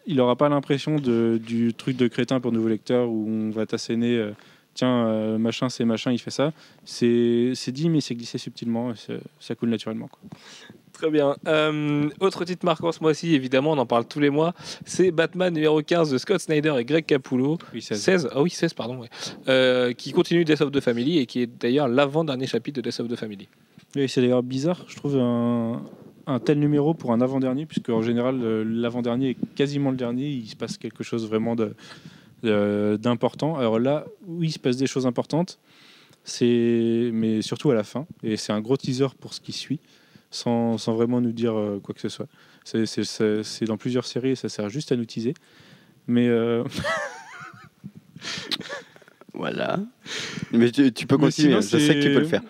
il aura pas l'impression du truc de crétin pour nouveau lecteur où on va t'asséner. Tiens, euh, machin, c'est machin, il fait ça. C'est dit, mais c'est glissé subtilement. et ça coule naturellement. Quoi. Très bien. Euh, autre titre marquant ce mois-ci, évidemment, on en parle tous les mois, c'est Batman numéro 15 de Scott Snyder et Greg Capullo. Oui, 16, ah oui, 16, pardon, ouais. Euh, qui continue Death of the Family et qui est d'ailleurs l'avant-dernier chapitre de Death of the Family. Oui, c'est d'ailleurs bizarre, je trouve, un, un tel numéro pour un avant-dernier, puisque en général, euh, l'avant-dernier est quasiment le dernier, il se passe quelque chose vraiment de- de- d'important. Alors là, oui, il se passe des choses importantes, c'est mais surtout à la fin, et c'est un gros teaser pour ce qui suit, sans, sans vraiment nous dire euh, quoi que ce soit. C'est- dans plusieurs séries, et ça sert juste à nous teaser. Mais euh, [LAUGHS] Voilà. Mais tu, tu peux continuer, sinon, je sais que tu peux le faire.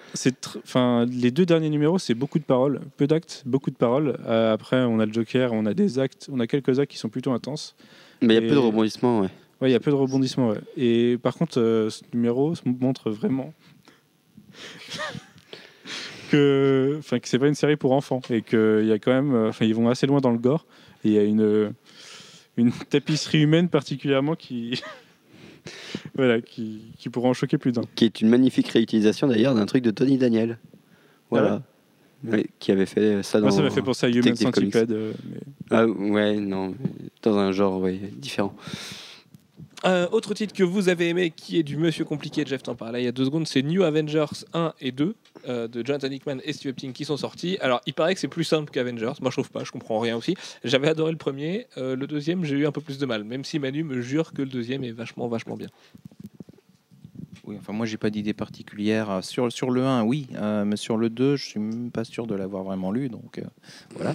Enfin les deux derniers numéros, c'est beaucoup de paroles, peu d'actes, beaucoup de paroles. Euh, après, on a le Joker, on a des actes, on a quelques actes qui sont plutôt intenses. Mais il y a peu de rebondissements, ouais. Ouais, il y a peu de rebondissements. ouais. Et par contre, euh, ce numéro montre vraiment [LAUGHS] que, enfin, que c'est pas une série pour enfants et qu'il y a quand même, enfin, ils vont assez loin dans le gore. Et il y a une une tapisserie humaine particulièrement qui [LAUGHS] voilà, qui, qui pourra en choquer plus d'un. Qui est une magnifique réutilisation d'ailleurs d'un truc de Tony Daniel. Voilà. Ouais, qui avait fait ça dans. Moi, ça m'a fait penser à Human. Centipede. euh, mais- Ah ouais, non, dans un genre ouais, différent. Euh, autre titre que vous avez aimé, qui est du Monsieur Compliqué, Jeff t'en parlait il y a deux secondes, c'est New Avengers 1 et 2 euh, de Jonathan Hickman et Steve Epting qui sont sortis. Alors, il paraît que c'est plus simple qu'Avengers. Moi, je trouve pas, je comprends rien aussi. J'avais adoré le premier, euh, le deuxième, j'ai eu un peu plus de mal, même si Manu me jure que le deuxième est vachement, vachement bien. Oui, enfin moi j'ai pas d'idée particulière Euh, sur sur le 1, oui, euh, mais sur le 2, je suis même pas sûr de l'avoir vraiment lu, donc euh, voilà.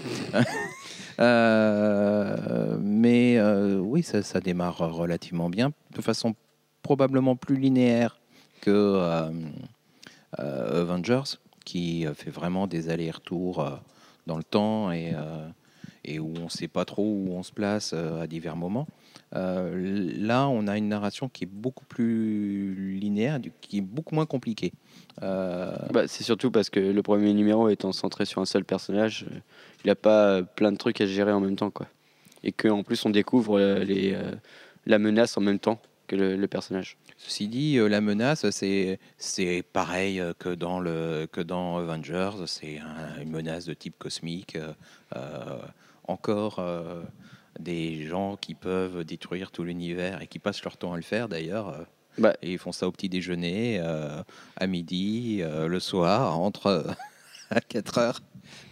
[LAUGHS] Mais oui, ça, démarre relativement bien, de façon probablement plus linéaire que Avengers, qui fait vraiment des allers-retours dans le temps et, où on sait pas trop où on se place à divers moments. Euh, là, on a une narration qui est beaucoup plus linéaire, qui est beaucoup moins compliquée. Euh, Bah, c'est surtout parce que le premier numéro étant centré sur un seul personnage, euh, il n'a pas plein de trucs à gérer en même temps. Quoi. Et qu'en plus, on découvre les, la menace en même temps que le, le personnage. Ceci dit, la menace, c'est c'est pareil que dans le que dans Avengers. C'est un- une menace de type cosmique. euh, encore euh, des gens qui peuvent détruire tout l'univers et qui passent leur temps à le faire d'ailleurs. euh, Bah. et ils font ça au petit déjeuner, euh, à midi, euh, le soir, entre [LAUGHS] à 4 heures.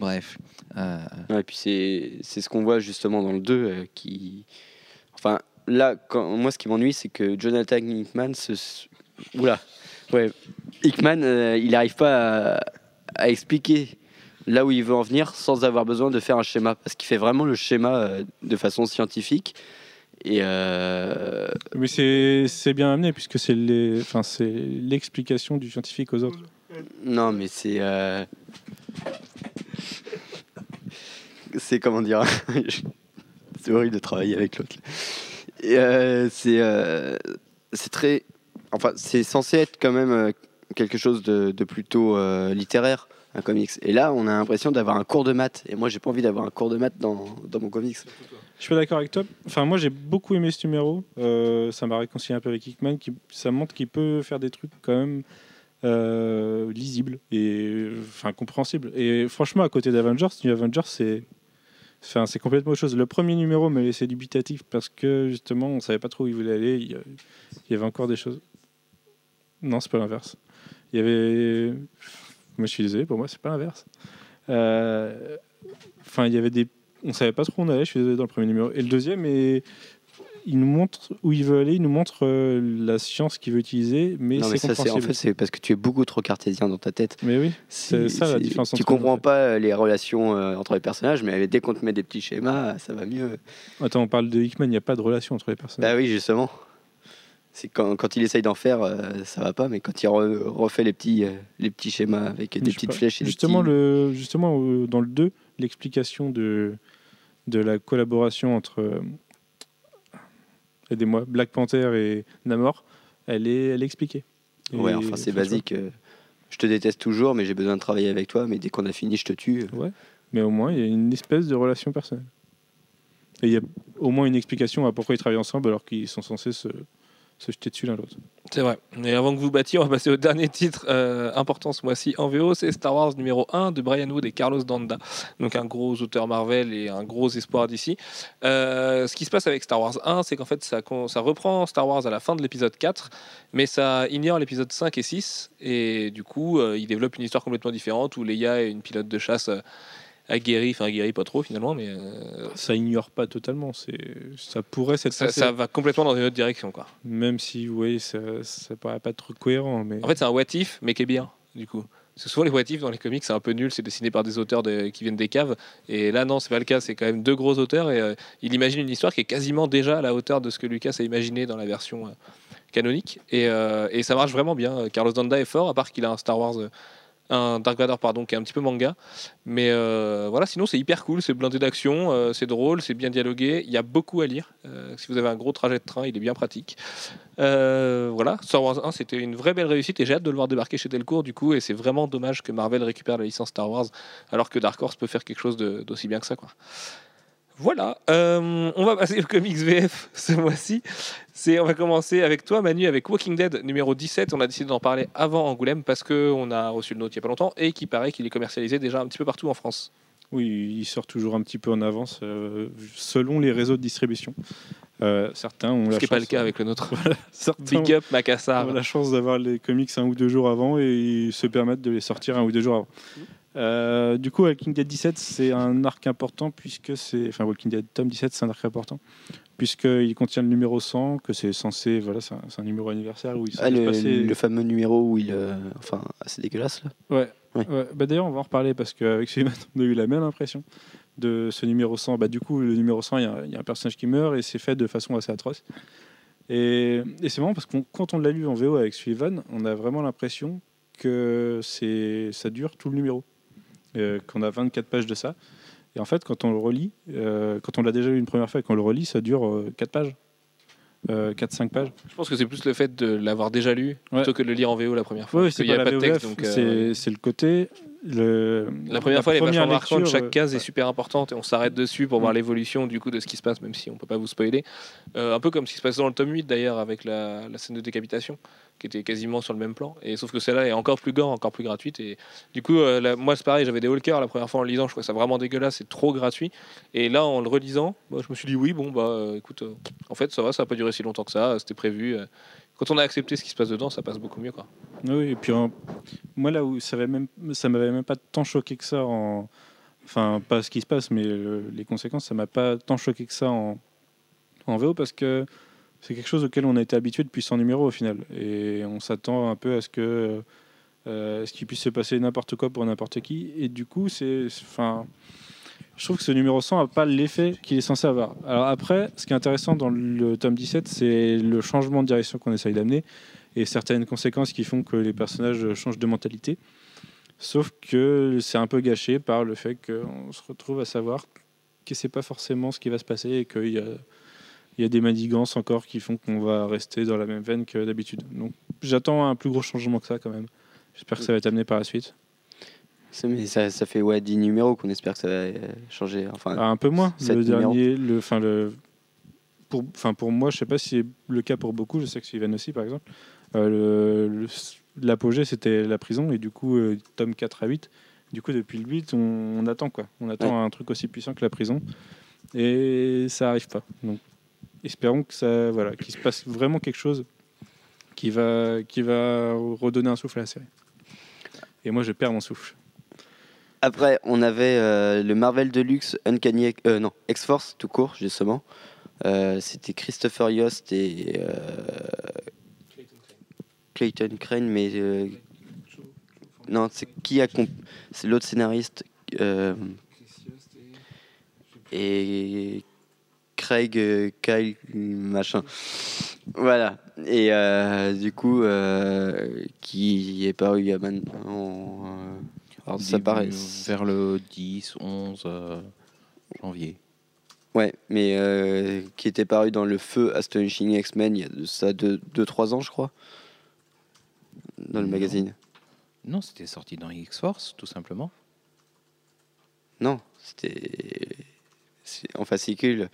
Bref. Ouais, et puis c'est ce qu'on voit justement dans le 2 euh, qui. Enfin, là, quand, moi, ce qui m'ennuie, c'est que Jonathan Hickman se. Oula Ouais. Hickman, il n'arrive pas à, à expliquer là où il veut en venir sans avoir besoin de faire un schéma. Parce qu'il fait vraiment le schéma euh, de façon scientifique. Et. euh, Mais c'est bien amené puisque c'est l'explication du scientifique aux autres. Non, mais c'est. euh, C'est comment dire [LAUGHS] C'est horrible de travailler avec l'autre. Euh, c'est. C'est très. Enfin, c'est censé être quand même quelque chose de, de plutôt littéraire, un comics. Et là, on a l'impression d'avoir un cours de maths. Et moi, j'ai pas envie d'avoir un cours de maths dans, dans mon comics. Je suis d'accord avec toi. Enfin, moi, j'ai beaucoup aimé ce numéro. Euh, ça m'a réconcilié un peu avec Hickman. Qui, ça montre qu'il peut faire des trucs quand même euh, lisibles et enfin compréhensibles. Et franchement, à côté d'Avengers, New Avengers, c'est Enfin, c'est complètement autre chose. Le premier numéro m'a laissé dubitatif parce que justement, on savait pas trop où il voulait aller. Il y avait encore des choses. Non, c'est pas l'inverse. Il y avait. Moi, je suis désolé, pour moi, c'est pas l'inverse. Euh, Enfin, il y avait des. On savait pas trop où on allait, je suis désolé, dans le premier numéro. Et le deuxième, et... il nous montre où il veut aller, il nous montre euh, la science qu'il veut utiliser, mais c'est ça, c'est en fait, c'est parce que tu es beaucoup trop cartésien dans ta tête. Mais oui, C'est ça, la différence Tu entre en comprends pas euh, les relations euh, entre les personnages, mais dès qu'on te met des petits schémas, ça va mieux. attends, on parle de Hickman, il n'y a pas de relation entre les personnages. Bah oui, justement. C'est quand, quand il essaye d'en faire, euh, ça va pas, mais quand il re- refait les petits, euh, les petits schémas avec des petites pas. flèches et des justement, petits- le, justement euh, dans le 2, l'explication de, de la collaboration entre euh, aidez-moi, Black Panther et Namor, elle est, elle est expliquée. Et Ouais, enfin, c'est basique. Je te déteste toujours, mais j'ai besoin de travailler avec toi, mais dès qu'on a fini, je te tue. Mais au moins, il y a une espèce de relation personnelle. Et il y a au moins une explication à pourquoi ils travaillent ensemble alors qu'ils sont censés se, se jeter dessus l'un l'autre. C'est vrai. Et avant que vous battiez, on va passer au dernier titre euh, important ce mois-ci en VO, c'est Star Wars numéro 1 de Brian Wood et Carlos Danda. Donc un gros auteur Marvel et un gros espoir d'ici. Euh, ce qui se passe avec Star Wars 1, c'est qu'en fait ça, reprend Star Wars à la fin de l'épisode 4, mais ça ignore l'épisode 5 et 6. Et du coup, euh, il développe une histoire complètement différente où Leia est une pilote de chasse aguerrie, enfin aguerrie pas trop finalement, mais euh, Ça ignore pas totalement. C'est, ça pourrait s'être ça, va complètement dans une autre direction. quoi. même si, oui, ça, ça paraît pas trop cohérent. Mais En fait, c'est un what if, mais qui est bien, du coup. Parce que souvent, les what if dans les comics, c'est un peu nul, c'est dessiné par des auteurs de- qui viennent des caves. Et là, non, c'est pas le cas, c'est quand même deux gros auteurs. Et euh, il imagine une histoire qui est quasiment déjà à la hauteur de ce que Lucas a imaginé dans la version euh, canonique. Et, et ça marche vraiment bien. Carlos Danda est fort, à part qu'il a un Star Wars. Un Dark Vador pardon qui est un petit peu manga mais euh, voilà sinon c'est hyper cool c'est blindé d'action euh, c'est drôle c'est bien dialogué il y a beaucoup à lire Euh, si vous avez un gros trajet de train il est bien pratique voilà, Star Wars 1, c'était une vraie belle réussite et j'ai hâte de le voir débarquer chez Delcourt du coup. Et c'est vraiment dommage que Marvel récupère la licence Star Wars alors que Dark Horse peut faire quelque chose d'aussi bien que ça. Quoi. Voilà, euh, on va passer au comics VF ce mois-ci. C'est, on va commencer avec toi, Manu, avec Walking Dead numéro 17. On a décidé d'en parler avant Angoulême parce qu'on a reçu le nôtre il n'y a pas longtemps et qui paraît qu'il est commercialisé déjà un petit peu partout en France. oui, il sort toujours un petit peu en avance euh, selon les réseaux de distribution. Euh, certains ont Ce la qui n'est pas le cas avec le nôtre. [LAUGHS] certains Big up Macassar. ont la chance d'avoir les comics un ou deux jours avant et ils se permettent de les sortir un ou deux jours avant. Euh, du coup, Walking Dead 17, c'est un arc important puisque c'est. Enfin, Walking Dead tome 17, c'est un arc important puisqu'il contient le numéro 100, que c'est censé. Voilà, c'est un, c'est un numéro anniversaire où il Ah, le, passé. le fameux numéro où il. euh, enfin, assez dégueulasse là. Ouais. Ouais. ouais. Bah, D'ailleurs, on va en reparler parce qu'avec Sullivan, on a eu la même impression de ce numéro 100. Bah, du coup, le numéro 100, il y, a- il y a un personnage qui meurt et c'est fait de façon assez atroce. Et, et c'est marrant parce que quand on l'a lu en VO avec Sullivan, on a vraiment l'impression que c'est ça dure tout le numéro. Euh, qu'on a 24 pages de ça. Et en fait, quand on le relit, euh, quand on l'a déjà lu une première fois et qu'on le relit, ça dure 4 pages. 4-5 pages. Je pense que c'est plus le fait de l'avoir déjà lu plutôt que de le lire en VO la première fois. Oui, c'est pas la pas texte. Donc, euh, c'est c'est le côté. Le, La première fois, elle est vachement lecture, Chaque euh, case est ouais. super importante et on s'arrête dessus pour voir Mm. l'évolution du coup de ce qui se passe, même si on peut pas vous spoiler. Euh, un peu comme ce qui se passe dans le tome 8 d'ailleurs avec la, la scène de décapitation, qui était quasiment sur le même plan. Et sauf que celle-là est encore plus gore, encore plus gratuite. Et du coup, euh, la- moi c'est pareil, j'avais des walkers la première fois en le lisant, je trouvais ça vraiment dégueulasse, c'est trop gratuit. Et là, en le relisant, bah, je me suis dit oui, bon bah euh, écoute, euh, en fait ça va, ça a pas duré si longtemps que ça, c'était prévu. Quand on a accepté ce qui se passe dedans, ça passe beaucoup mieux quoi. Oui, et puis moi là où ça ça m'avait même pas tant choqué que ça en, enfin pas ce qui se passe, mais le- les conséquences, ça m'a pas tant choqué que ça en, en VO parce que c'est quelque chose auquel on a été habitué depuis 100 numéros au final, et on s'attend un peu à ce que, euh, ce qu'il puisse se passer n'importe quoi pour n'importe qui, et du coup c'est, enfin, je trouve que ce numéro 100 n'a pas l'effet qu'il est censé avoir. Alors après, ce qui est intéressant dans le tome 17, c'est le changement de direction qu'on essaye d'amener et certaines conséquences qui font que les personnages changent de mentalité. Sauf que c'est un peu gâché par le fait qu'on se retrouve à savoir que c'est pas forcément ce qui va se passer et qu'il y a, il y a des manigances encore qui font qu'on va rester dans la même veine que d'habitude. Donc j'attends un plus gros changement que ça quand même. J'espère que ça va être amené par la suite. Mais ça, ça fait ouais, 10 numéros qu'on espère que ça va euh, changer. Enfin, Ah, un peu moins. Le numéros. dernier, le, enfin le, pour, enfin pour moi, je sais pas si c'est le cas pour beaucoup. Je sais que Sylvain aussi, par exemple. Euh, L'apogée, c'était la prison et du coup, euh, tome 4 à 8. Du coup, depuis le 8, on, on attend quoi. On attend un truc aussi puissant que la prison et ça arrive pas. Donc, espérons que ça, voilà, qu'il se passe vraiment quelque chose qui va, qui va redonner un souffle à la série. Et moi, je perds mon souffle. Après, on avait euh, le Marvel Deluxe Uncanny, euh, non, X-Force tout court, justement. Euh, C'était Christopher Yost et euh, Clayton Crane, mais non, c'est qui a c'est l'autre scénariste et Craig Kyle machin. Voilà. Et du coup, qui est paru il y. alors ça paraît. Vers le 10, 11 euh, janvier. Ouais, mais euh, qui était paru dans le feu Astonishing X-Men il y a de ça 2-3 ans, je crois. Dans le Non. magazine. Non, c'était sorti dans X-Force, tout simplement. Non, c'était. En fascicule.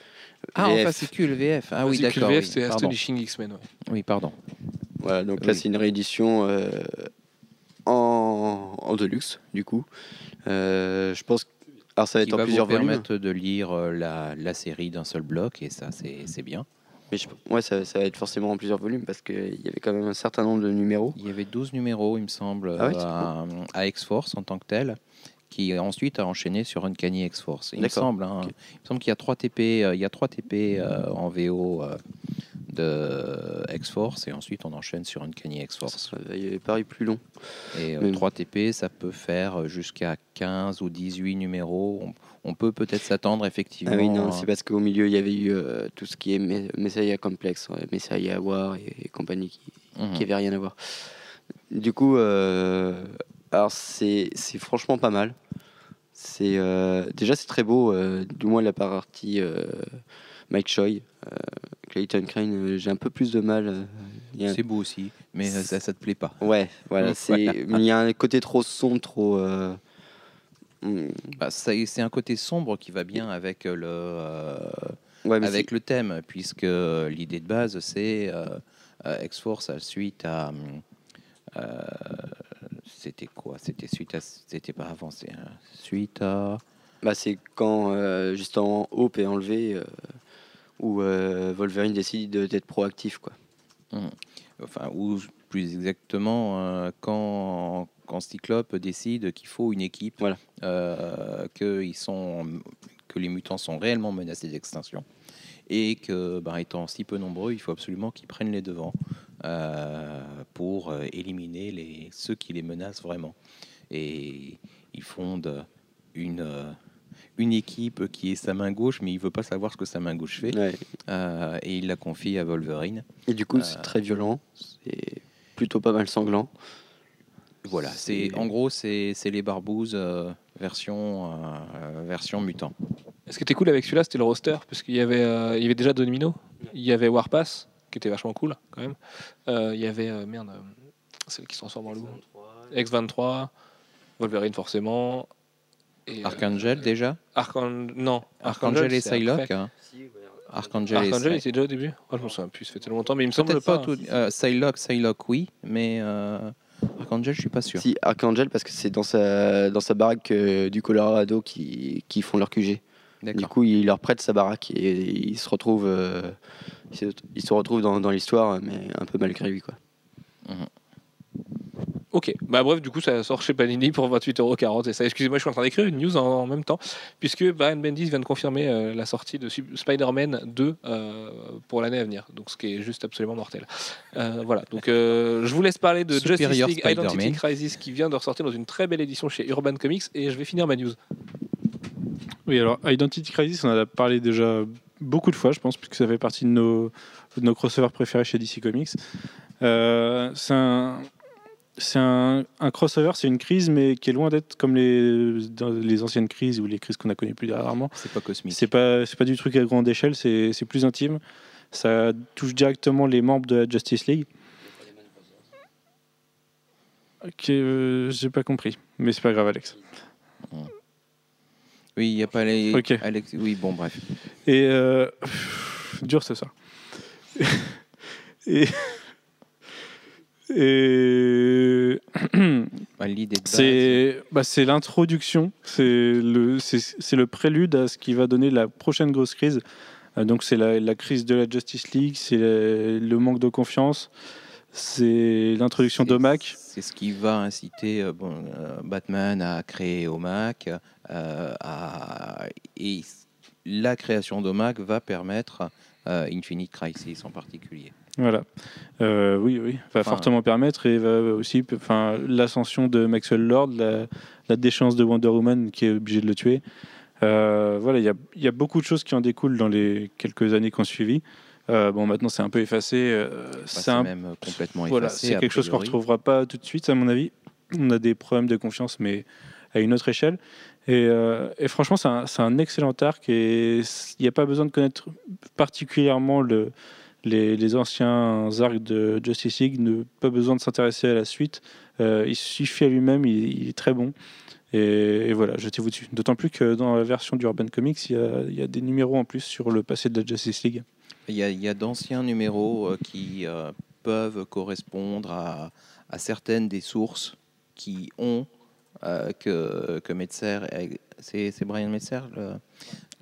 Ah, en VF. fascicule VF. Ah oui, Fascicule d'accord. VF, oui, c'est. Astonishing X-Men. ouais. Oui, pardon. Voilà, donc là, Oui. c'est une réédition euh, en, en deluxe, du coup. Euh, je pense. que- Alors, ça va être en plusieurs volumes. permettre de lire euh, la, la série d'un seul bloc, et ça, c'est bien. Mais je- ouais, ça, ça va être forcément en plusieurs volumes parce qu'il y avait quand même un certain nombre de numéros. Il y avait 12 numéros, il me semble, Ah ouais, c'est à, à X-Force en tant que tel, qui ensuite a enchaîné sur Uncanny X-Force. Il me semble, hein. Il me semble qu'il y a 3 TP, euh, il y a 3 TP euh, en VO euh, de X-Force, et ensuite on enchaîne sur Uncanny X-Force. Ça- Il y avait paru plus long. Et euh, Mais- 3 TP, ça peut faire jusqu'à 15 ou 18 numéros. On, on peut peut-être s'attendre effectivement. Ah oui, non, c'est parce qu'au milieu, il y avait eu euh, tout ce qui est Me- Messiah Complex, Messiah War et, et compagnie qui, Mhm. qui avait rien à voir. Du coup, euh, alors c'est franchement pas mal. C'est euh, déjà c'est très beau, euh, du moins la partie euh, Mike Choi, euh, Clayton Crane. euh, J'ai un peu plus de mal. euh, a- C'est beau aussi, mais ça, ça te plaît pas. Ouais, voilà, [LAUGHS] il y a un côté trop sombre, trop. hmm, Bah, c'est un côté sombre qui va bien avec le, euh, ouais, avec le thème, puisque l'idée de base, c'est euh, X-Force suite à. euh, c'était quoi? C'était suite à. C'était pas avant, c'est euh, suite à. Bah, c'est quand justement Hope est enlevé, où euh, Wolverine décide de- d'être proactif. Quoi. Enfin, ou plus exactement, euh, quand, quand Cyclope décide qu'il faut une équipe, Voilà. euh, que, ils sont, que les mutants sont réellement menacés d'extinction, et que, ben, étant si peu nombreux, il faut absolument qu'ils prennent les devants euh, pour éliminer les, ceux qui les menacent vraiment. Et ils fondent une, une équipe qui est sa main gauche, mais il veut pas savoir ce que sa main gauche fait, Ouais. euh, et il la confie à Wolverine. Et du coup, Euh, c'est très violent. C'est plutôt pas mal sanglant. Voilà, c'est en gros c'est c'est les barbouzes euh, version euh, version mutant. Ce qui était cool avec celui-là, c'était le roster, parce qu'il y avait, euh, il y avait déjà Domino, il y avait Warpass, qui était vachement cool quand même. Euh, il y avait euh, merde, celle qui se transforme en loup, X23, Wolverine forcément. Et, euh, Archangel déjà, Archan- non, Archangel et c'est Psylocke. hein. Archangel, et Archangel était déjà au début. Oh, je me souviens plus, ça fait tellement longtemps, mais il me semble Peut-être pas. pas, tout. euh, Psylocke, Psylocke oui, mais euh, Archangel je suis pas sûr. Si, Archangel, parce que c'est dans sa, dans sa baraque euh, du Colorado qui, qui font leur QG. Du coup, il leur prête sa baraque et il se retrouve, euh, il se, il se retrouve dans, dans l'histoire, mais un peu malgré lui. Quoi. Ok, bah bref, du coup, ça sort chez Panini pour 28,40€. Et ça, excusez-moi, je suis en train d'écrire une news en, en même temps, puisque Brian Bendis vient de confirmer euh, la sortie de Spider-Man 2 euh, pour l'année à venir. Donc, ce qui est juste absolument mortel. Euh, voilà, donc euh, je vous laisse parler de Superior Justice League. Identity Crisis qui vient de ressortir dans une très belle édition chez Urban Comics. Et je vais finir ma news. Oui, alors Identity Crisis, on en a parlé déjà beaucoup de fois, je pense, puisque ça fait partie de nos, de nos crossovers préférés chez DC Comics. Euh, c'est un, c'est un, un crossover, c'est une crise, mais qui est loin d'être comme les, anciennes crises ou les crises qu'on a connues plus dernièrement. C'est pas cosmique. C'est pas, c'est pas du truc à grande échelle, c'est, c'est plus intime. Ça touche directement les membres de la Justice League. Ok, euh, j'ai pas compris, mais c'est pas grave, Alex. Oui, il y a pas les. Ok. Alex... Oui, bon bref. Et euh, dur, c'est ça. [LAUGHS] et et Bah, c'est bah, c'est l'introduction, c'est le prélude à ce qui va donner la prochaine grosse crise. Euh, donc c'est la, la crise de la Justice League, c'est le, manque de confiance, c'est l'introduction d'Omac. C'est ce qui va inciter euh, bon, euh, Batman à créer Omac. euh, à... Et la création d'Omac va permettre Infinite Crisis en particulier. Voilà. Euh, oui, oui, va Enfin, fortement permettre et va aussi, enfin, l'ascension de Maxwell Lord, la, la déchéance de Wonder Woman qui est obligée de le tuer. Euh, voilà, il y y a beaucoup de choses qui en découlent dans les quelques années qui ont suivi. Euh, bon, maintenant c'est un peu effacé. euh, c'est c'est un- même complètement voilà, effacé. c'est a quelque chose qu'on ne retrouvera pas tout de suite, à mon avis. On a des problèmes de confiance, mais à une autre échelle. Et, euh, et franchement, c'est un, c'est un excellent arc et il n'y a pas besoin de connaître particulièrement le, les, les anciens arcs de Justice League, ne, pas besoin de s'intéresser à la suite. Euh, il suffit à lui-même, il, il est très bon. Et, et voilà, jetez-vous dessus. D'autant plus que dans la version du Urban Comics, il y, a, il y a des numéros en plus sur le passé de la Justice League. Il y a, d'anciens numéros euh, qui euh, peuvent correspondre à, à certaines des sources qui ont euh, que, que Metzer, c'est Brian Metzer, le-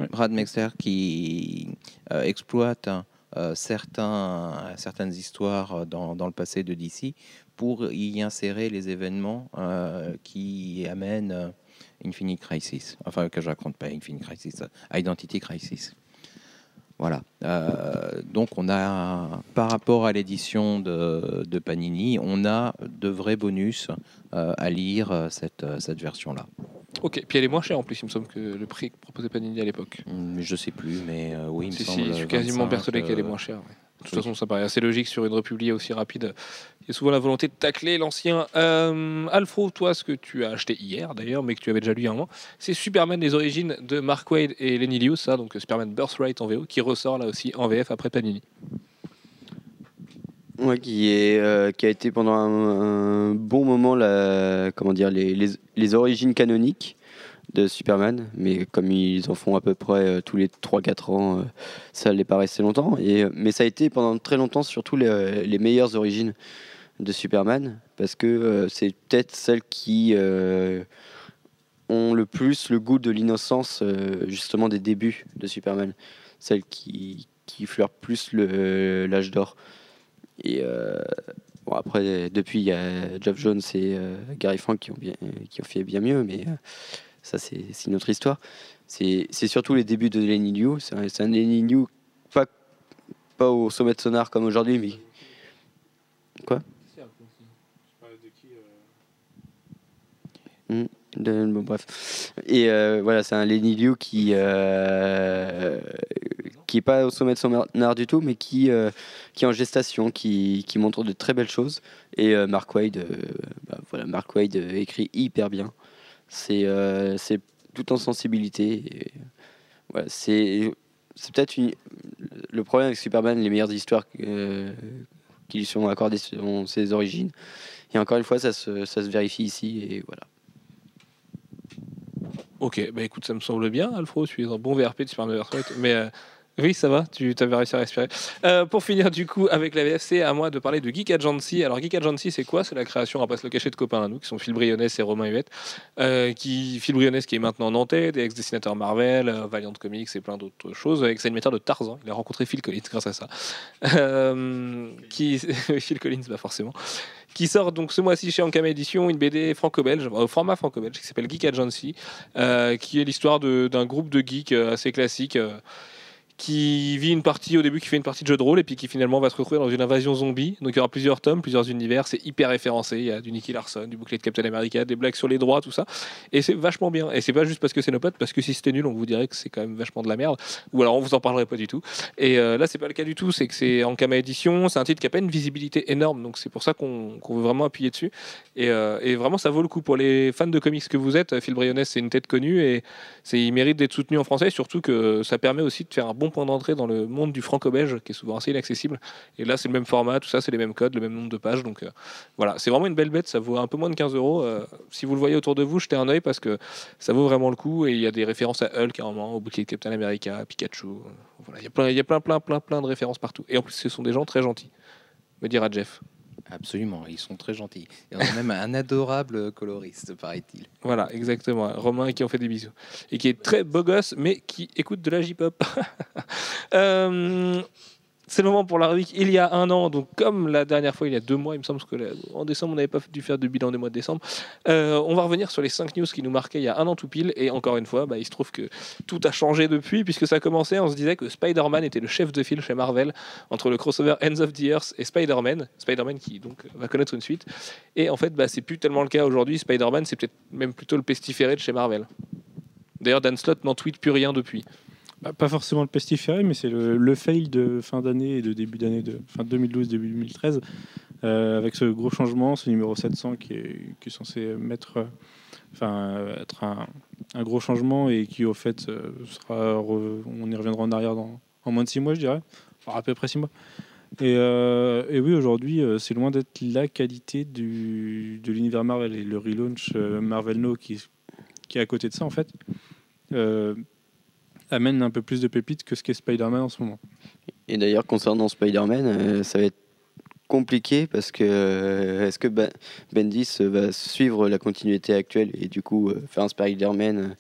Ouais. Brad Metzer qui exploite euh, certains, certaines histoires dans, dans le passé de DC pour y insérer les événements euh, qui amènent euh, Infinite Crisis. Enfin, que je raconte pas Infinite Crisis, euh, Identity Crisis. Voilà. Euh, donc on a, par rapport à l'édition de, de Panini, on a de vrais bonus euh, à lire euh, cette, euh, cette version-là. Ok, puis elle est moins chère en plus, il me semble, que le prix que proposait Panini à l'époque. Hum, Je sais plus, mais euh, oui, il me Si, semble. si, je suis quasiment 25, persuadé qu'elle est euh, moins chère. ouais. De toute oui. façon, ça paraît assez logique sur une republiée aussi rapide. Il y a souvent la volonté de tacler l'ancien. Euh, Alfro, toi, ce que tu as acheté hier d'ailleurs, mais que tu avais déjà lu un moment, c'est Superman les origines de Mark Wade et Lenny Liu, ça, donc Superman Birthright en VO, qui ressort là aussi en VF après Panini. Ouais, qui, est, euh, qui a été pendant un, bon moment la, comment dire, les, les, les origines canoniques de Superman, mais comme ils en font à peu près euh, tous les 3-4 ans, euh, ça les paraissait longtemps. Et, mais ça a été pendant très longtemps surtout les, les meilleures origines de Superman, parce que c'est peut-être celle qui, ont le plus le goût de l'innocence, justement, des débuts de Superman. Celles qui, qui fleurent plus l'âge d'or. Et euh, bon, après, depuis, il y a Geoff Jones et euh, Gary Frank qui ont, bien, qui ont fait bien mieux, mais euh, ça, c'est une autre histoire. C'est surtout les débuts de Lenny Liu. C'est un, Lenny Liu, pas, pas au sommet de sonar comme aujourd'hui, mais De- bon, bref. Et voilà, c'est un Lenny Liu qui qui est pas au sommet de son art du tout, mais qui euh, qui est en gestation, qui, qui montre de très belles choses. Et euh, Mark Wade, euh, bah, voilà, Mark Wade écrit hyper bien. C'est c'est tout en sensibilité. C'est peut-être le problème avec Superman, les meilleures histoires qui lui sont accordées sont ses origines. Et encore une fois, ça se, ça se vérifie ici. Et voilà. Ok, bah écoute, ça me semble bien, Alfro, tu es un bon VRP de Superman mais oui, ça va, tu avais réussi à respirer. Euh, pour finir, du coup, avec la VFC, à moi de parler de Geek Agency. Alors, Geek Agency, c'est quoi? C'est la création, on va le cacher, de copains à nous, qui sont Phil Brionnes et Romain Huette. Euh, qui, Phil Brionnes, qui est maintenant nantais, des ex-dessinateurs Marvel, euh, Valiant Comics et plein d'autres choses, ex-animateur de Tarzan. Il a rencontré Phil Collins grâce à ça. Qui, [LAUGHS] Phil Collins, bah forcément qui sort donc ce mois-ci chez Ankama Édition, une BD franco-belge, au format franco-belge, qui s'appelle Geek Agency, qui est l'histoire d'un groupe de geeks assez classique. Qui vit une partie au début qui fait une partie de jeu de rôle et puis qui finalement va se retrouver dans une invasion zombie donc il y aura plusieurs tomes plusieurs univers c'est hyper référencé il y a du Nicky Larson du bouclier de Captain America des blagues sur les droits tout ça et c'est vachement bien et c'est pas juste parce que c'est nos potes parce que si c'était nul on vous dirait que c'est quand même vachement de la merde ou alors on vous en parlerait pas du tout et euh, là, c'est pas le cas du tout. C'est que c'est en Kama Édition. C'est un titre qui a pas une visibilité énorme. Donc, c'est pour ça qu'on veut vraiment appuyer dessus. Et, euh, et vraiment, ça vaut le coup pour les fans de comics que vous êtes. Phil Brionnes, c'est une tête connue et il mérite d'être soutenu en français. Surtout que ça permet aussi de faire un bon point d'entrée dans le monde du franco-belge qui est souvent assez inaccessible. Et là, c'est le même format, tout ça, c'est les mêmes codes, le même nombre de pages. Donc, euh, voilà, c'est vraiment une belle bête. Ça vaut un peu moins de 15 euros. Euh, si vous le voyez autour de vous, jetez un œil parce que ça vaut vraiment le coup. Et il y a des références à Hulk, à moment, au bouclier de Captain America, à Pikachu. Voilà, il y a plein, plein, plein, plein, de références partout. Et en plus, ce sont des gens très gentils. Me dira Jeff. Absolument, ils sont très gentils. Et on a même un adorable coloriste, paraît-il. Voilà, exactement. Romain qui en fait des bisous. Et qui est très beau gosse, mais qui écoute de la J-pop. [LAUGHS] Euh, c'est le moment pour la rubrique il y a un an. Donc, comme la dernière fois, il y a deux mois, il me semble que en décembre, on n'avait pas dû faire de bilan des mois de décembre. Euh, on va revenir sur les 5 news qui nous marquaient il y a un an tout pile. Et encore une fois, bah, il se trouve que tout a changé depuis, puisque ça a commencé. On se disait que Spider-Man était le chef de file chez Marvel entre le crossover Ends of the Earth et Spider-Man. Spider-Man qui donc va connaître une suite. Et en fait, bah, c'est plus tellement le cas aujourd'hui. Spider-Man, c'est peut-être même plutôt le pestiféré de chez Marvel. D'ailleurs, Dan Slott n'en tweet plus rien depuis. Bah, pas forcément le pestiféré, mais c'est le, fail de fin d'année et de début d'année de fin 2012, début 2013, euh, avec ce gros changement, ce numéro 700 qui est, censé mettre, enfin, être un, gros changement et qui au fait euh, sera, on y reviendra en arrière dans, en moins de six mois, je dirais, à peu près six mois. Et, euh, et oui, aujourd'hui, c'est loin d'être la qualité de l'univers Marvel et le relaunch Marvel No qui est à côté de ça en fait. Amène un peu plus de pépites que ce qu'est Spider-Man en ce moment. Et d'ailleurs, concernant Spider-Man, euh, ça va être compliqué parce que euh, est-ce que Ben- Bendis va suivre la continuité actuelle et du coup euh, faire un Spider-Man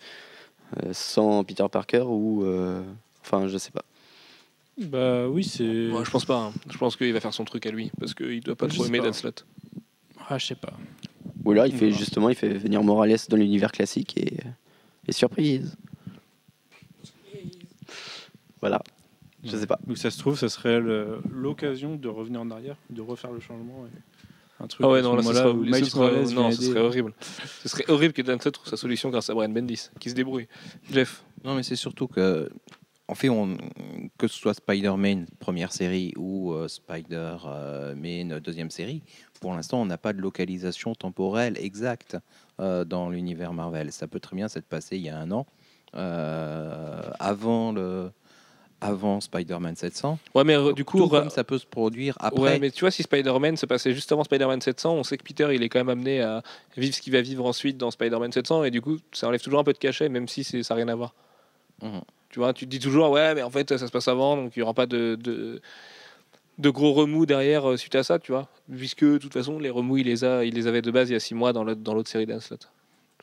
euh, sans Peter Parker ou euh, enfin je sais pas. Bah oui, c'est. Moi, je pense pas. hein. Je pense qu'il va faire son truc à lui parce qu'il doit pas Je trop aimer. Dan Slott. Ah, je sais pas. Ou alors il fait Voilà. justement il fait venir Morales dans l'univers classique et, et surprise. Voilà. Je sais pas. Ou ça se trouve, ça serait l'occasion de revenir en arrière, de refaire le changement. et Un truc Ah ouais, ce non, là, ce serait, où ce serait- non, ce serait horrible. Ce serait horrible que Dan Slott trouve sa solution grâce à Brian Bendis, qui se débrouille. Jeff. Non, mais c'est surtout que, en fait, on, que ce soit Spider-Man première série ou euh, Spider-Man deuxième série, pour l'instant, on n'a pas de localisation temporelle exacte euh, dans l'univers Marvel. Ça peut très bien s'être passé il y a un an, euh, avant le, avant Spider-Man 700. Ouais, mais euh, du coup, Tout ra- comme ça peut se produire après. Ouais, mais tu vois, si Spider-Man se passait juste avant Spider-Man 700, on sait que Peter, il est quand même amené à vivre ce qu'il va vivre ensuite dans Spider-Man 700, et du coup, ça enlève toujours un peu de cachet, même si ça n'a rien à voir. Mhm. Tu vois, tu te dis toujours, ouais, mais en fait, ça se passe avant, donc il n'y aura pas de, de, de gros remous derrière euh, suite à ça, tu vois. Puisque, de toute façon, les remous, il les, a, il les avait de base il y a six mois dans l'autre dans l'autre série d'Anslot.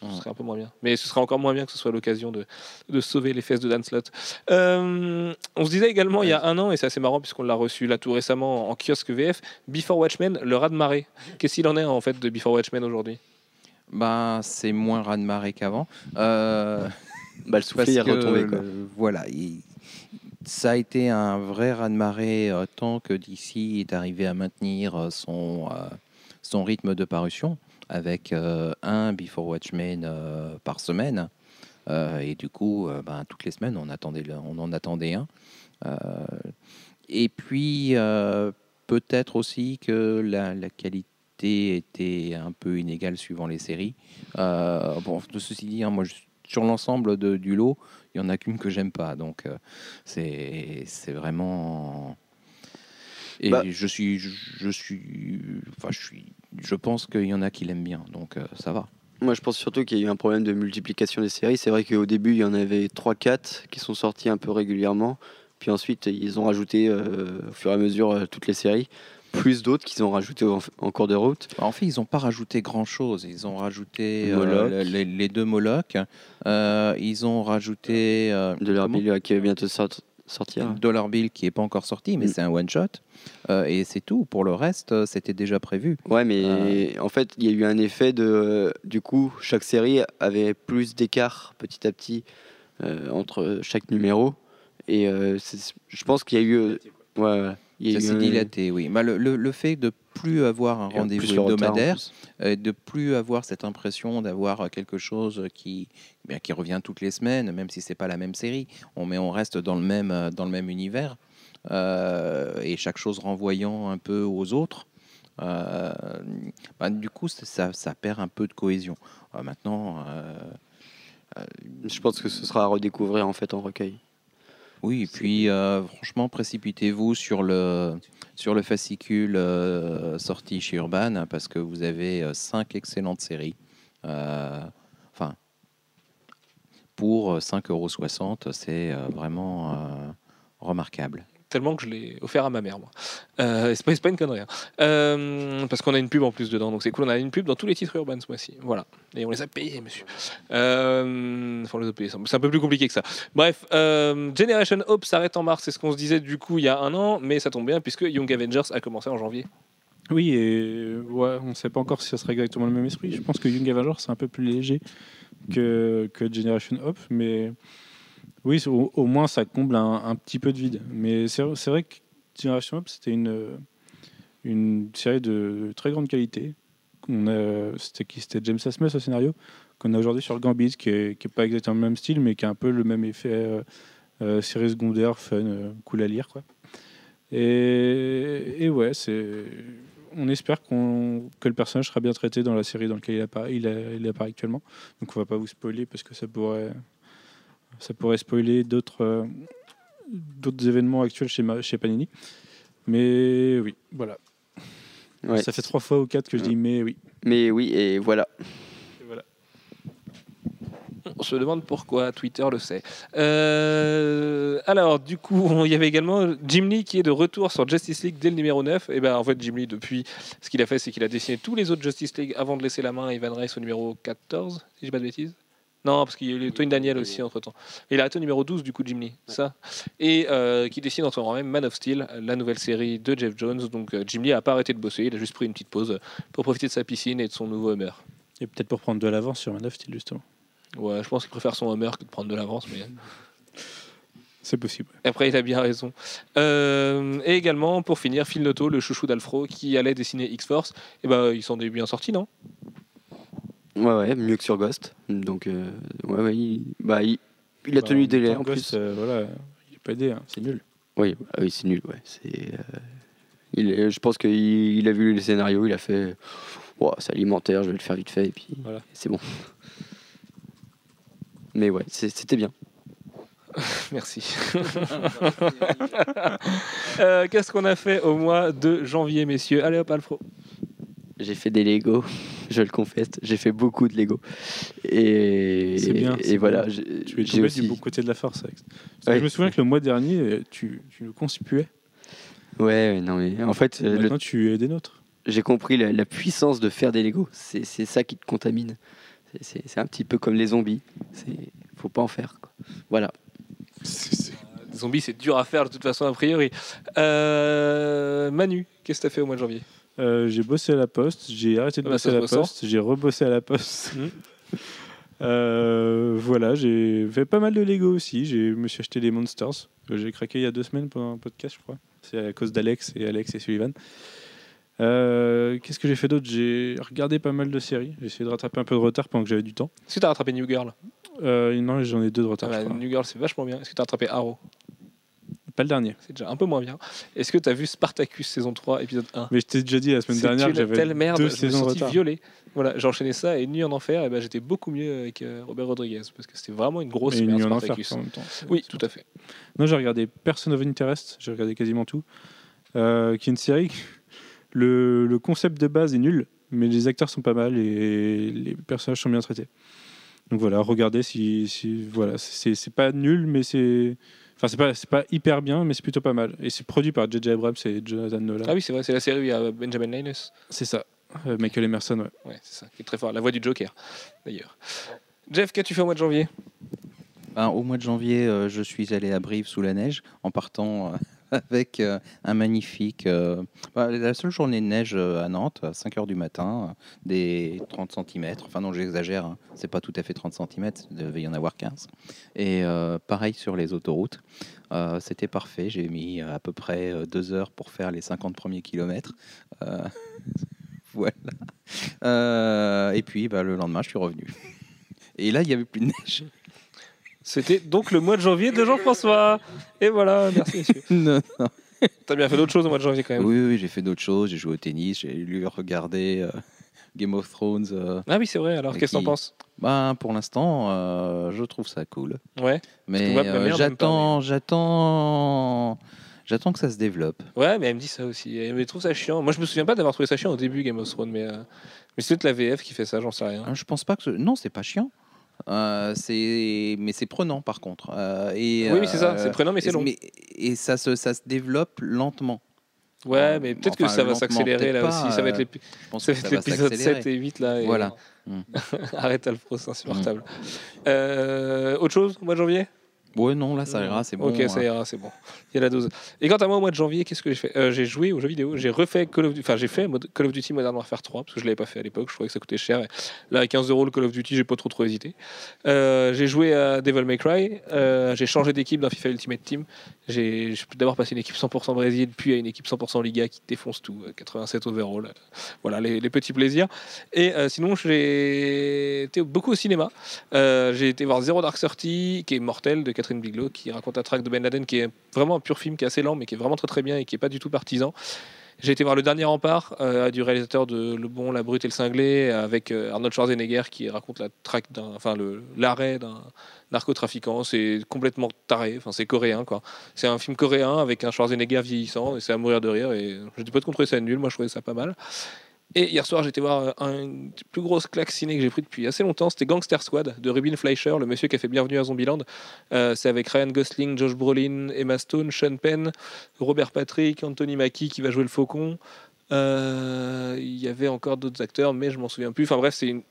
Ce serait un peu moins bien. Mais ce serait encore moins bien que ce soit l'occasion de, de sauver les fesses de Dan Slott. Euh, on se disait également il y a un an, et c'est assez marrant puisqu'on l'a reçu là tout récemment en kiosque VF, Before Watchmen, le raz de marée. Qu'est-ce qu'il en est en fait de Before Watchmen aujourd'hui? Bah, c'est moins raz-de-marée qu'avant. Euh, [LAUGHS] Bah, le soufflet parce est retombé. Quoi. le- voilà, il- ça a été un vrai raz-de-marée euh, tant que DC est arrivé à maintenir euh, son, euh, son rythme de parution avec euh, un Before Watchmen euh, par semaine. Euh, et du coup, ben, toutes les semaines, on, attendait on en attendait un. Et puis, peut-être aussi que la, qualité était un peu inégale suivant les séries. Bon, de ceci dit, hein, moi, sur l'ensemble du lot, il y en a qu'une que j'aime pas. Donc, c'est vraiment. Et Bah. je suis, je, je suis, enfin, je suis, je pense qu'il y en a qui l'aiment bien, donc euh, ça va. Moi, je pense surtout qu'il y a eu un problème de multiplication des séries. C'est vrai qu'au début, il y en avait 3-4 qui sont sortis un peu régulièrement. Puis ensuite, ils ont rajouté euh, au fur et à mesure euh, toutes les séries, plus d'autres qu'ils ont rajouté en, en cours de route. En fait, ils n'ont pas rajouté grand-chose. Ils ont rajouté euh, les, les deux Moloch. Ils ont rajouté De milieu qui va bientôt sort- sortir. Dollar Bill qui est pas encore sorti, mais Mm. c'est un one shot. Euh, et c'est tout. Pour le reste, euh, c'était déjà prévu. Ouais, mais en fait, il y a eu un effet de. Du coup, chaque série avait plus d'écart petit à petit euh, entre chaque numéro. Et euh, je pense qu'il y a eu. euh, ouais, ouais, il y a Ça s'est un- dilaté, oui. Bah, le, le- le fait de plus avoir un rendez-vous retard, hebdomadaire, plus. euh, de plus avoir cette impression d'avoir quelque chose qui, eh bien, qui revient toutes les semaines, même si c'est pas la même série, on, mais on reste dans le même, euh, dans le même univers, euh, et chaque chose renvoyant un peu aux autres. euh, bah, du coup, ça, ça perd un peu de cohésion. Euh, maintenant, euh, Je pense que ce sera à redécouvrir en fait en recueil. Oui, et puis euh, franchement, précipitez-vous sur le, sur le fascicule euh, sorti chez Urban hein, parce que vous avez euh, cinq excellentes séries. Enfin, pour euh, 5,60 euros, c'est vraiment remarquable. Tellement que je l'ai offert à ma mère, moi. Euh, c'est pas, une connerie. hein. Euh, parce qu'on a une pub en plus dedans, donc c'est cool. On a une pub dans tous les titres urbains ce mois-ci. Voilà. Et on les a payés, monsieur. Euh, enfin, les a. C'est un peu plus compliqué que ça. Bref, euh, Generation Hope s'arrête en mars. C'est ce qu'on se disait du coup il y a un an, mais ça tombe bien puisque Young Avengers a commencé en janvier. Oui, et on ne sait pas encore si ça sera exactement le même esprit. Je pense que Young Avengers, c'est un peu plus léger que, que Generation Hop, mais oui, au, moins ça comble un, petit peu de vide. Mais c'est vrai que Generation Hop, c'était une, série de très grande qualité. C'était James Asmus au scénario, qu'on a aujourd'hui sur Gambit, qui n'est pas exactement le même style, mais qui a un peu le même effet euh, euh, série secondaire, fun, euh, cool à lire. Et, ouais. On espère que le personnage sera bien traité dans la série dans laquelle il apparaît, actuellement. Donc on va pas vous spoiler parce que ça pourrait, ça pourrait spoiler d'autres, euh, d'autres événements actuels chez, Ma- chez Panini. Mais oui, voilà. Ouais. Ça fait trois fois ou quatre que je dis mais oui. Mais oui, et voilà. Et voilà. On se demande pourquoi, Twitter le sait. Euh, alors, du coup, il y avait également Jim Lee qui est de retour sur Justice League dès le numéro 9. Et ben, en fait, Jim Lee, depuis, ce qu'il a fait, c'est qu'il a dessiné tous les autres Justice League avant de laisser la main à Ivan Reis au numéro 14, si je dis pas de bêtises. Non, parce qu'il y a eu Tony Daniel aussi entre temps. Il a arrêté au numéro 12, du coup, Jim Lee, ça. Et euh, qui dessine en ce moment même Man of Steel, la nouvelle série de Jeff Jones. Donc, euh, Jim Lee a pas arrêté de bosser, il a juste pris une petite pause pour profiter de sa piscine et de son nouveau Hummer. Et peut-être pour prendre de l'avance sur Man of Steel justement. Ouais, je pense qu'il préfère son Hummer que de prendre de l'avance, mais. C'est possible. Après, il a bien raison. Euh, et également, pour finir, Phil Noto, le chouchou d'Alfro, qui allait dessiner X-Force, et ben, ils s'en est bien sortis, non? Ouais, ouais, mieux que sur Ghost. Donc, euh, ouais, ouais, il, bah, il, il a Bah, tenu en le délai en Ghost, plus. euh, voilà, il est pas aidé, hein, c'est nul. Oui, ah oui c'est nul. Ouais. C'est, euh, il je pense qu'il il a vu les scénarios, il a fait c'est alimentaire, je vais le faire vite fait, et puis Voilà. c'est bon. Mais ouais, c'était bien. [LAUGHS] Merci. [LAUGHS] Euh, Qu'est-ce qu'on a fait au mois de janvier, messieurs? Allez hop, Alfro. J'ai fait des Lego, [LAUGHS] je le confesse. J'ai fait beaucoup de Lego. Et, C'est bien, et voilà, Tu es tombé aussi. du bon côté de la force. Ouais. Je me souviens que le mois dernier, tu, tu nous conspuais. Ouais, non mais en fait, euh, le- Maintenant, tu es des nôtres. j'ai compris la, la puissance de faire des Lego. C'est c'est ça qui te contamine. C'est- un petit peu comme les zombies. C'est faut pas en faire. quoi. Voilà. Les zombies, c'est dur à faire de toute façon, a priori. Euh, Manu, qu'est-ce que t'as fait au mois de janvier? Euh, j'ai bossé à la poste, j'ai arrêté de Ah bah, bosser à la poste, j'ai rebossé à la poste. Mhm. [LAUGHS] Euh, voilà, j'ai fait pas mal de Lego aussi. J'ai- Je me suis acheté des Monsters. que J'ai craqué il y a deux semaines pendant un podcast, je crois. C'est à cause d'Alex et Alex et Sullivan. Euh, Qu'est-ce que j'ai fait d'autre? J'ai regardé pas mal de séries. J'ai essayé de rattraper un peu de retard pendant que j'avais du temps. Est-ce que t'as rattrapé New Girl? Non, j'en ai deux de Ah retard. bah. New Girl, c'est vachement bien. Est-ce que t'as rattrapé Arrow? Pas le dernier. C'est déjà un peu moins bien. Est-ce que t'as vu Spartacus saison 3, épisode 1 Mais je t'ai déjà dit la semaine dernière que j'avais telle merde, deux je me suis violé. Voilà, j'ai enchaîné ça et Nuit en Enfer, et ben, j'étais beaucoup mieux avec euh, Robert Rodriguez parce que c'était vraiment une grosse Et merde, Nuit en enfer en même temps. Oui, tout à fait. Non, j'ai regardé Person of Interest, j'ai regardé quasiment tout, euh, qui est une série. [LAUGHS] Le, le concept de base est nul, mais les acteurs sont pas mal et les personnages sont bien traités. Donc voilà, regardez si, si voilà, c'est pas nul, mais c'est enfin c'est pas c'est pas hyper bien, mais c'est plutôt pas mal. Et c'est produit par J.J. Abrams et Jonathan Nolan. Ah oui, c'est vrai, c'est la série où il y a Benjamin Linus. C'est ça. Euh, Michael Emerson, ouais. Ouais, c'est ça, qui est très fort. La voix du Joker, d'ailleurs. Jeff, qu'as-tu fait au mois de janvier? Ben, au mois de janvier, euh, je suis allé à Brive sous la neige en partant euh, [LAUGHS] avec euh, un magnifique. euh, bah, la seule journée de neige euh, à Nantes, à 5 h du matin, des 30 cm. Enfin, non, j'exagère, hein, c'est pas tout à fait 30 cm, il devait y en avoir 15. Et pareil sur les autoroutes. C'était parfait, j'ai mis à peu près euh, deux heures pour faire les 50 premiers kilomètres. [LAUGHS] Voilà. Et puis, bah, le lendemain, je suis revenu. Et là, il n'y avait plus de neige. C'était donc le mois de janvier de Jean-François. Et voilà, merci messieurs. [LAUGHS] Non, non. T'as bien fait d'autres choses au mois de janvier quand même. Oui, oui, j'ai fait d'autres choses. J'ai joué au tennis, j'ai lu, regardé euh, Game of Thrones. euh. Ah oui, c'est vrai, alors qu'est-ce que t'en qui- penses? Ben, pour l'instant, euh, je trouve ça cool. Ouais. Mais moi, ma euh, mère, j'aime pas, j'attends, j'attends, j'attends que ça se développe. Ouais, mais elle me dit ça aussi. Elle me trouve ça chiant. Moi, je me souviens pas d'avoir trouvé ça chiant au début Game of Thrones, mais, euh, mais c'est peut-être la VF qui fait ça, j'en sais rien. Hein, Je pense pas que ce- non, c'est pas chiant. Euh, c'est mais c'est prenant par contre. Euh, et, Oui, oui, c'est ça, euh, c'est prenant, mais c'est long. et ça se, ça se développe lentement. Ouais, euh, mais peut-être que enfin, ça va s'accélérer là peut-être aussi. pas, Ça va être euh, que l'épisode s'accélérer. 7 et 8 là. et- Voilà. Mm. [LAUGHS] Arrête Alfro, c'est insupportable. Euh, autre chose mois de janvier? Ouais, non, là ça ira, c'est bon. Ok, ça hein. ira, c'est bon. Il y a la dose. Et quant à moi, au mois de janvier, qu'est-ce que j'ai fait? Euh, J'ai joué aux jeux vidéo. J'ai refait Call of Duty. Enfin, j'ai fait Call of Duty Modern Warfare 3 parce que je l'avais pas fait à l'époque. Je trouvais que ça coûtait cher. Et là, à 15 euros le Call of Duty, j'ai pas trop trop hésité. Euh, j'ai joué à Devil May Cry. Euh, j'ai changé d'équipe dans FIFA Ultimate Team. J'ai d'abord passé une équipe 100% Brésil, puis à une équipe 100% Liga qui défonce tout. euh, 87 overall. Voilà les, les petits plaisirs. Et sinon, j'ai été beaucoup au cinéma. J'ai été voir Zero Dark Thirty, qui est mortel, de Catherine Bigelow, qui raconte un track de Ben Laden, qui est vraiment un pur film, qui est assez lent, mais qui est vraiment très très bien et qui est pas du tout partisan. J'ai été voir Le Dernier Rempart, euh, du réalisateur de Le Bon, la Brute et le Cinglé, avec euh, Arnold Schwarzenegger, qui raconte la traque d'un, enfin l'arrêt d'un narcotrafiquant. C'est complètement taré, enfin c'est coréen quoi. C'est un film coréen avec un Schwarzenegger vieillissant et c'est à mourir de rire. Et je dis pas de contre ça nul, moi je trouvais ça pas mal. Et hier soir, j'étais voir un, une plus grosse claque ciné que j'ai pris depuis assez longtemps. C'était Gangster Squad de Rubin Fleischer, le monsieur qui a fait Bienvenue à Zombieland. Euh, c'est avec Ryan Gosling, Josh Brolin, Emma Stone, Sean Penn, Robert Patrick, Anthony Mackie qui va jouer le faucon. Euh, Il y avait encore d'autres acteurs, mais je m'en souviens plus. Enfin bref, c'est une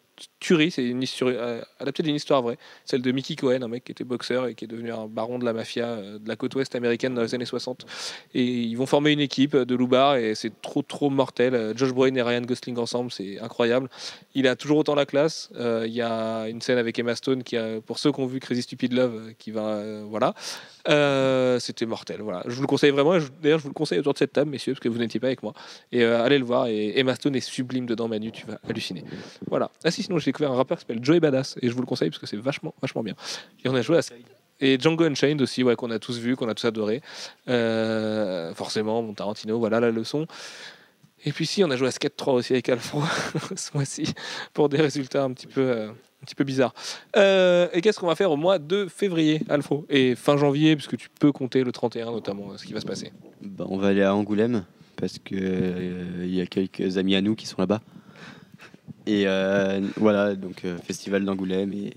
tuerie, c'est une histoire euh, adaptée d'une histoire vraie, celle de Mickey Cohen, un mec qui était boxeur et qui est devenu un baron de la mafia euh, de la côte ouest américaine dans les années 60. Et ils vont former une équipe de loupards et c'est trop trop mortel. Euh, Josh Brolin et Ryan Gosling ensemble, c'est incroyable. Il a toujours autant la classe. Il y a une scène avec Emma Stone qui a, pour ceux qui ont vu Crazy Stupid Love, qui va, voilà. Euh, C'était mortel. Voilà, je vous le conseille vraiment. D'ailleurs, je vous le conseille autour de cette table, messieurs, parce que vous n'étiez pas avec moi. Et euh, allez le voir. Et Emma Stone est sublime dedans, Manu. Tu vas halluciner. Voilà. Ah si, sinon j'ai découvert un rappeur qui s'appelle Joey Badass et je vous le conseille parce que c'est vachement, vachement bien. Et on a joué à et Django Unchained aussi, ouais, qu'on a tous vu, qu'on a tous adoré. Euh, forcément, mon Tarantino, voilà la leçon. Et puis si, on a joué à Skate 3 aussi avec Alfro [LAUGHS] ce mois-ci pour des résultats un petit peu, euh, un petit peu bizarres. Euh, et qu'est-ce qu'on va faire au mois de février, Alfro? Et fin janvier, puisque tu peux compter le 31 notamment, euh, ce qui va se passer. Bah, on va aller à Angoulême parce que euh, y a quelques amis à nous qui sont là-bas. Et euh, voilà, donc festival d'Angoulême et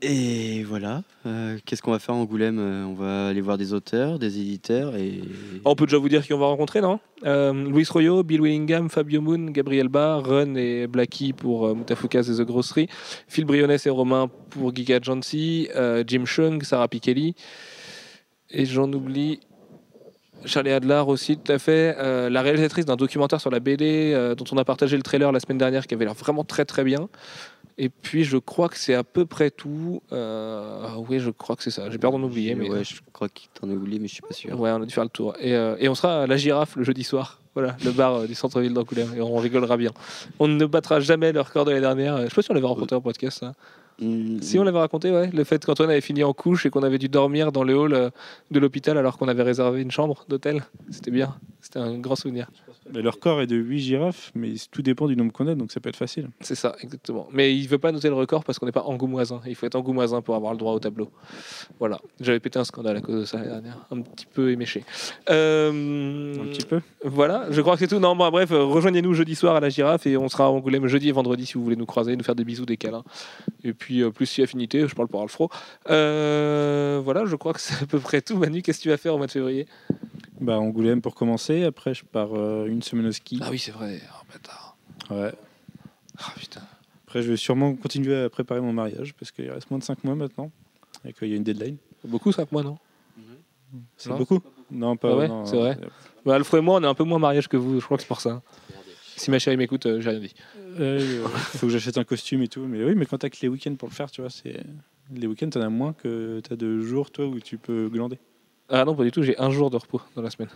Et voilà. Euh, Qu'est-ce qu'on va faire en Angoulême Euh, On va aller voir des auteurs, des éditeurs et. On peut déjà vous dire qui on va rencontrer, non? Euh, Luis Royo, Bill Willingham, Fabio Moon, Gabriel Barr, Run et Blackie pour euh, et The Grocery, Phil Briones et Romain pour Giga euh, Jim Chung, Sarah Pikeli, et j'en oublie. Charlie Adler aussi, tout à fait. La réalisatrice d'un documentaire sur la BD dont on a partagé le trailer la semaine dernière qui avait l'air vraiment très très bien. Et puis je crois que c'est à peu près tout. Euh, oui, je crois que c'est ça. J'ai peur d'en oublier. Mais... Ouais, je crois qu'il t'en a oublié, mais je suis pas sûr. Ouais, on a dû faire le tour. Et, euh, et on sera à la girafe le jeudi soir. Voilà, le bar euh, du centre-ville d'Angoulême. Et on rigolera bien. On ne battra jamais le record de l'année dernière. Je sais pas si on l'avait raconté en podcast, ça. Mm, Si on l'avait raconté, ouais. Le fait qu'Antoine avait fini en couche et qu'on avait dû dormir dans le hall de l'hôpital alors qu'on avait réservé une chambre d'hôtel. C'était bien. C'était un grand souvenir. Mais leur corps est de 8 girafes, mais tout dépend du nombre qu'on a, donc ça peut être facile. C'est ça, exactement. Mais il veut pas noter le record parce qu'on n'est pas angoumoisin. Il faut être angoumoisin pour avoir le droit au tableau. Voilà. J'avais pété un scandale à cause de ça l'année dernière. Un petit peu éméché. Euh, Un petit peu. Voilà, je crois que c'est tout. Non, bon, bref, rejoignez-nous jeudi soir à la girafe et on sera à Angoulême jeudi et vendredi si vous voulez nous croiser, nous faire des bisous, des câlins. Et puis, euh, plus si affinité, je parle pour Alfro. Euh, voilà, je crois que c'est à peu près tout. Manu, qu'est-ce que tu vas faire au mois de février? Bah, Angoulême pour commencer. Après, je pars euh, une semaine au ski. Ah oui, c'est vrai. Oh, bâtard. Ouais. Ah putain. Après, je vais sûrement continuer à préparer mon mariage parce qu'il reste moins de 5 mois maintenant et qu'il y a une deadline. Beaucoup, ça, que moi, non C'est beaucoup Non, pas. Ah ouais, non, c'est vrai. euh, bah, Alfro et moi, on est un peu moins mariage que vous. Je crois que c'est pour ça. Si ma chérie m'écoute, euh, j'ai rien dit. euh, faut que j'achète un costume et tout. Mais oui, mais quand t'as que les week-ends pour le faire, tu vois, c'est. Les week-ends, t'en as moins que t'as de jours, toi, où tu peux glander. Ah non, pas du tout. J'ai un jour de repos dans la semaine.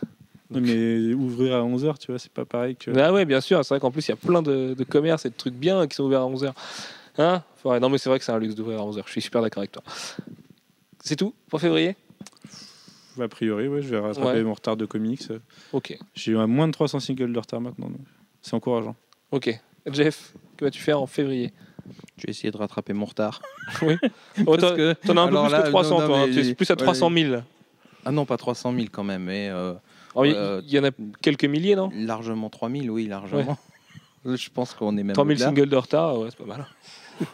Mais ouvrir à 11h, tu vois, c'est pas pareil que. Ah ouais, bien sûr. C'est vrai qu'en plus, il y a plein de, de commerces et de trucs bien qui sont ouverts à 11h. Hein? Non, mais c'est vrai que c'est un luxe d'ouvrir à 11h. Je suis super d'accord avec toi. C'est tout pour février? A priori, ouais, je vais rattraper Ouais. mon retard de comics. Ok. J'ai eu à moins de 300 singles de retard maintenant, donc c'est encourageant. Ok. Jeff, que vas-tu faire en février? Je vais essayer de rattraper mon retard. Oui. [LAUGHS] Oh, t'en as un peu plus là, que 300, non, non, toi. hein. Tu es plus à voilà, 300 000. Ah non, pas 300 000 quand même, mais euh, il Euh, il y en a quelques milliers, non? Largement 3 000, oui, largement. [LAUGHS] Je pense qu'on est même 3 000 au-delà. singles de retard, ouais, c'est pas mal. [LAUGHS]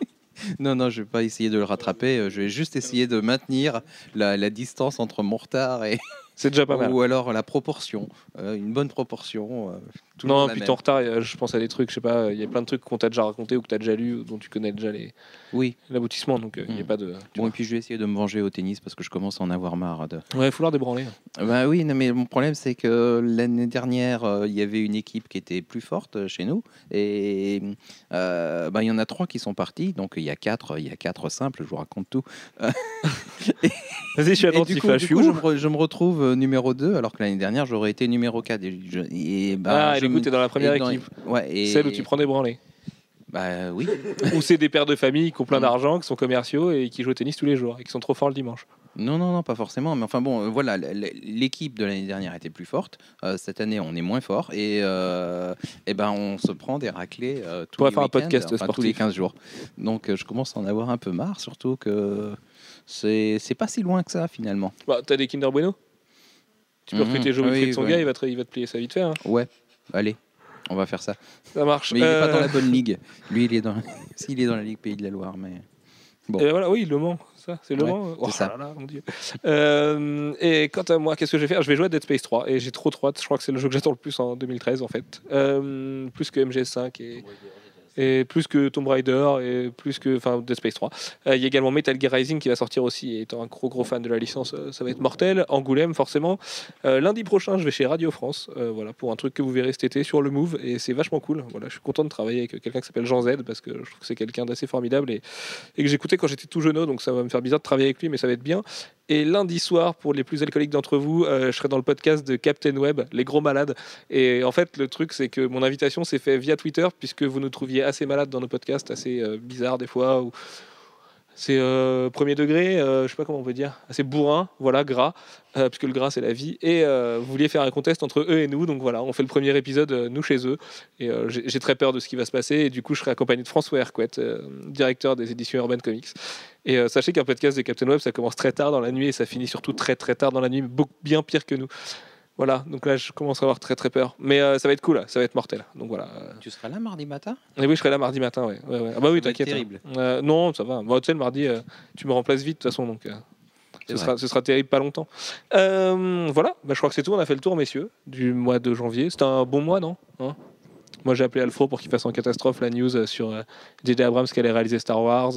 Non, non, je vais pas essayer de le rattraper. euh, Je vais juste essayer de maintenir la, la distance entre mon retard et C'est déjà pas mal. ou alors la proportion, euh, une bonne proportion. euh, toujours Non, puis ton retard, euh, je pense à des trucs, je sais pas, il y a plein de trucs qu'on t'a déjà raconté ou que t'as déjà lu, dont tu connais déjà les- Oui. l'aboutissement, donc euh, il a Mm. pas de. Bon, et puis je vais essayer de me venger au tennis parce que je commence à en avoir marre. De... Ouais, il faut leur débranler. Bah oui, non, mais mon problème c'est que l'année dernière, euh, il y avait une équipe qui était plus forte euh, chez nous et euh, bah, il y en a trois qui sont partis, donc il y a quatre, il y a quatre simples. Je vous raconte tout. [LAUGHS] Vas-y, je suis attentif, je je me retrouve euh, numéro 2 alors que l'année dernière j'aurais été numéro 4 et, je- et, bah, Ah, et je me- t'es dans la première et dans- équipe. Ouais, et Celle où tu prends des branlés. Bah oui. [LAUGHS] Ou c'est des pères de famille qui ont plein Mm. d'argent, qui sont commerciaux et qui jouent au tennis tous les jours et qui sont trop forts le dimanche. Non, non, non, pas forcément. Mais enfin bon, euh, voilà, l'équipe de l'année dernière était plus forte. Euh, cette année, on est moins fort et, euh, eh ben, on se prend des raclés euh, tous les faire un podcast enfin, tous les 15 jours. Donc, je commence à en avoir un peu marre, surtout que c'est c'est pas si loin que ça finalement. Bah, t'as des Kinder Bueno? Tu peux Mhm. recruter Joe Wilfried Oui, son ouais. gars, il va, te, il va te plier ça vite fait. hein. Ouais, allez, on va faire ça. Ça marche. Mais il n'est pas Euh, dans la bonne ligue. Lui, il est dans, [LAUGHS] s'il est dans la ligue Pays de la Loire, mais Bon. Et voilà, oui, Le Mans, ça, c'est Le Ouais, Mans. Oh c'est ça. là là, mon Dieu. Euh, et quant à moi, qu'est-ce que je vais faire? Je vais jouer à Dead Space 3 et j'ai trop trop hâte. Je crois que c'est le jeu que j'attends le plus en 2013 en fait. Euh, plus que MGS5 et, et plus que Tomb Raider et plus que enfin Dead Space 3. Euh, Il y a également Metal Gear Rising qui va sortir aussi. Et étant un gros gros fan de la licence, euh, ça va être mortel. Angoulême forcément. Euh, lundi prochain, je vais chez Radio France. voilà pour un truc que vous verrez cet été sur le Move et c'est vachement cool. Voilà, je suis content de travailler avec quelqu'un qui s'appelle Jean Z parce que je trouve que c'est quelqu'un d'assez formidable et et que j'écoutais quand j'étais tout jeune, donc ça va me faire bizarre de travailler avec lui, mais ça va être bien. Et lundi soir, pour les plus alcooliques d'entre vous, euh, je serai dans le podcast de Captain Web, Les Gros Malades. Et en fait, le truc, c'est que mon invitation s'est faite via Twitter, puisque vous nous trouviez assez malades dans nos podcasts, assez euh, bizarres des fois, ou c'est euh, premier degré, euh, je sais pas comment on peut dire, assez bourrin, voilà, gras, euh, puisque le gras c'est la vie. Et euh, vous vouliez faire un contest entre eux et nous, donc voilà, on fait le premier épisode, nous chez eux. Et j'ai très peur de ce qui va se passer. Et du coup, je serai accompagné de François Hercouet, euh, directeur des éditions Urban Comics. Et sachez qu'un podcast de Captain Web, ça commence très tard dans la nuit et ça finit surtout très très tard dans la nuit, bien pire que nous. Voilà, donc là, je commence à avoir très très peur. Mais euh, ça va être cool, là. ça va être mortel. Donc voilà. Tu seras là mardi matin? Et oui, je serai là mardi matin, ouais. ouais, ouais. Ah bah oui, t'inquiète. terrible. hein. Euh, non, ça va. Moi, tu sais, le mardi, euh, tu me remplaces vite, de toute façon, donc euh, ce, sera, ce sera terrible pas longtemps. Voilà, bah, je crois que c'est tout. On a fait le tour, messieurs, du mois de janvier. C'était un bon mois, non? Hein? Moi, j'ai appelé Alfro pour qu'il fasse en catastrophe la news sur J.J. Abrams qui allait réaliser Star Wars.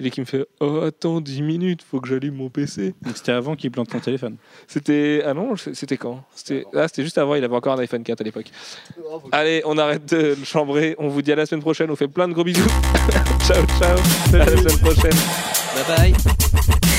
Il est qui me fait Oh, attends, 10 minutes, faut que j'allume mon PC. Donc c'était avant qu'il plante ton téléphone. C'était. Ah non, c'était quand? C'était ah, c'était juste avant, il avait encore un iPhone 4 à l'époque. Allez, on arrête de le chambrer. On vous dit à la semaine prochaine. On fait plein de gros bisous. [LAUGHS] ciao, ciao. À la semaine prochaine. Bye bye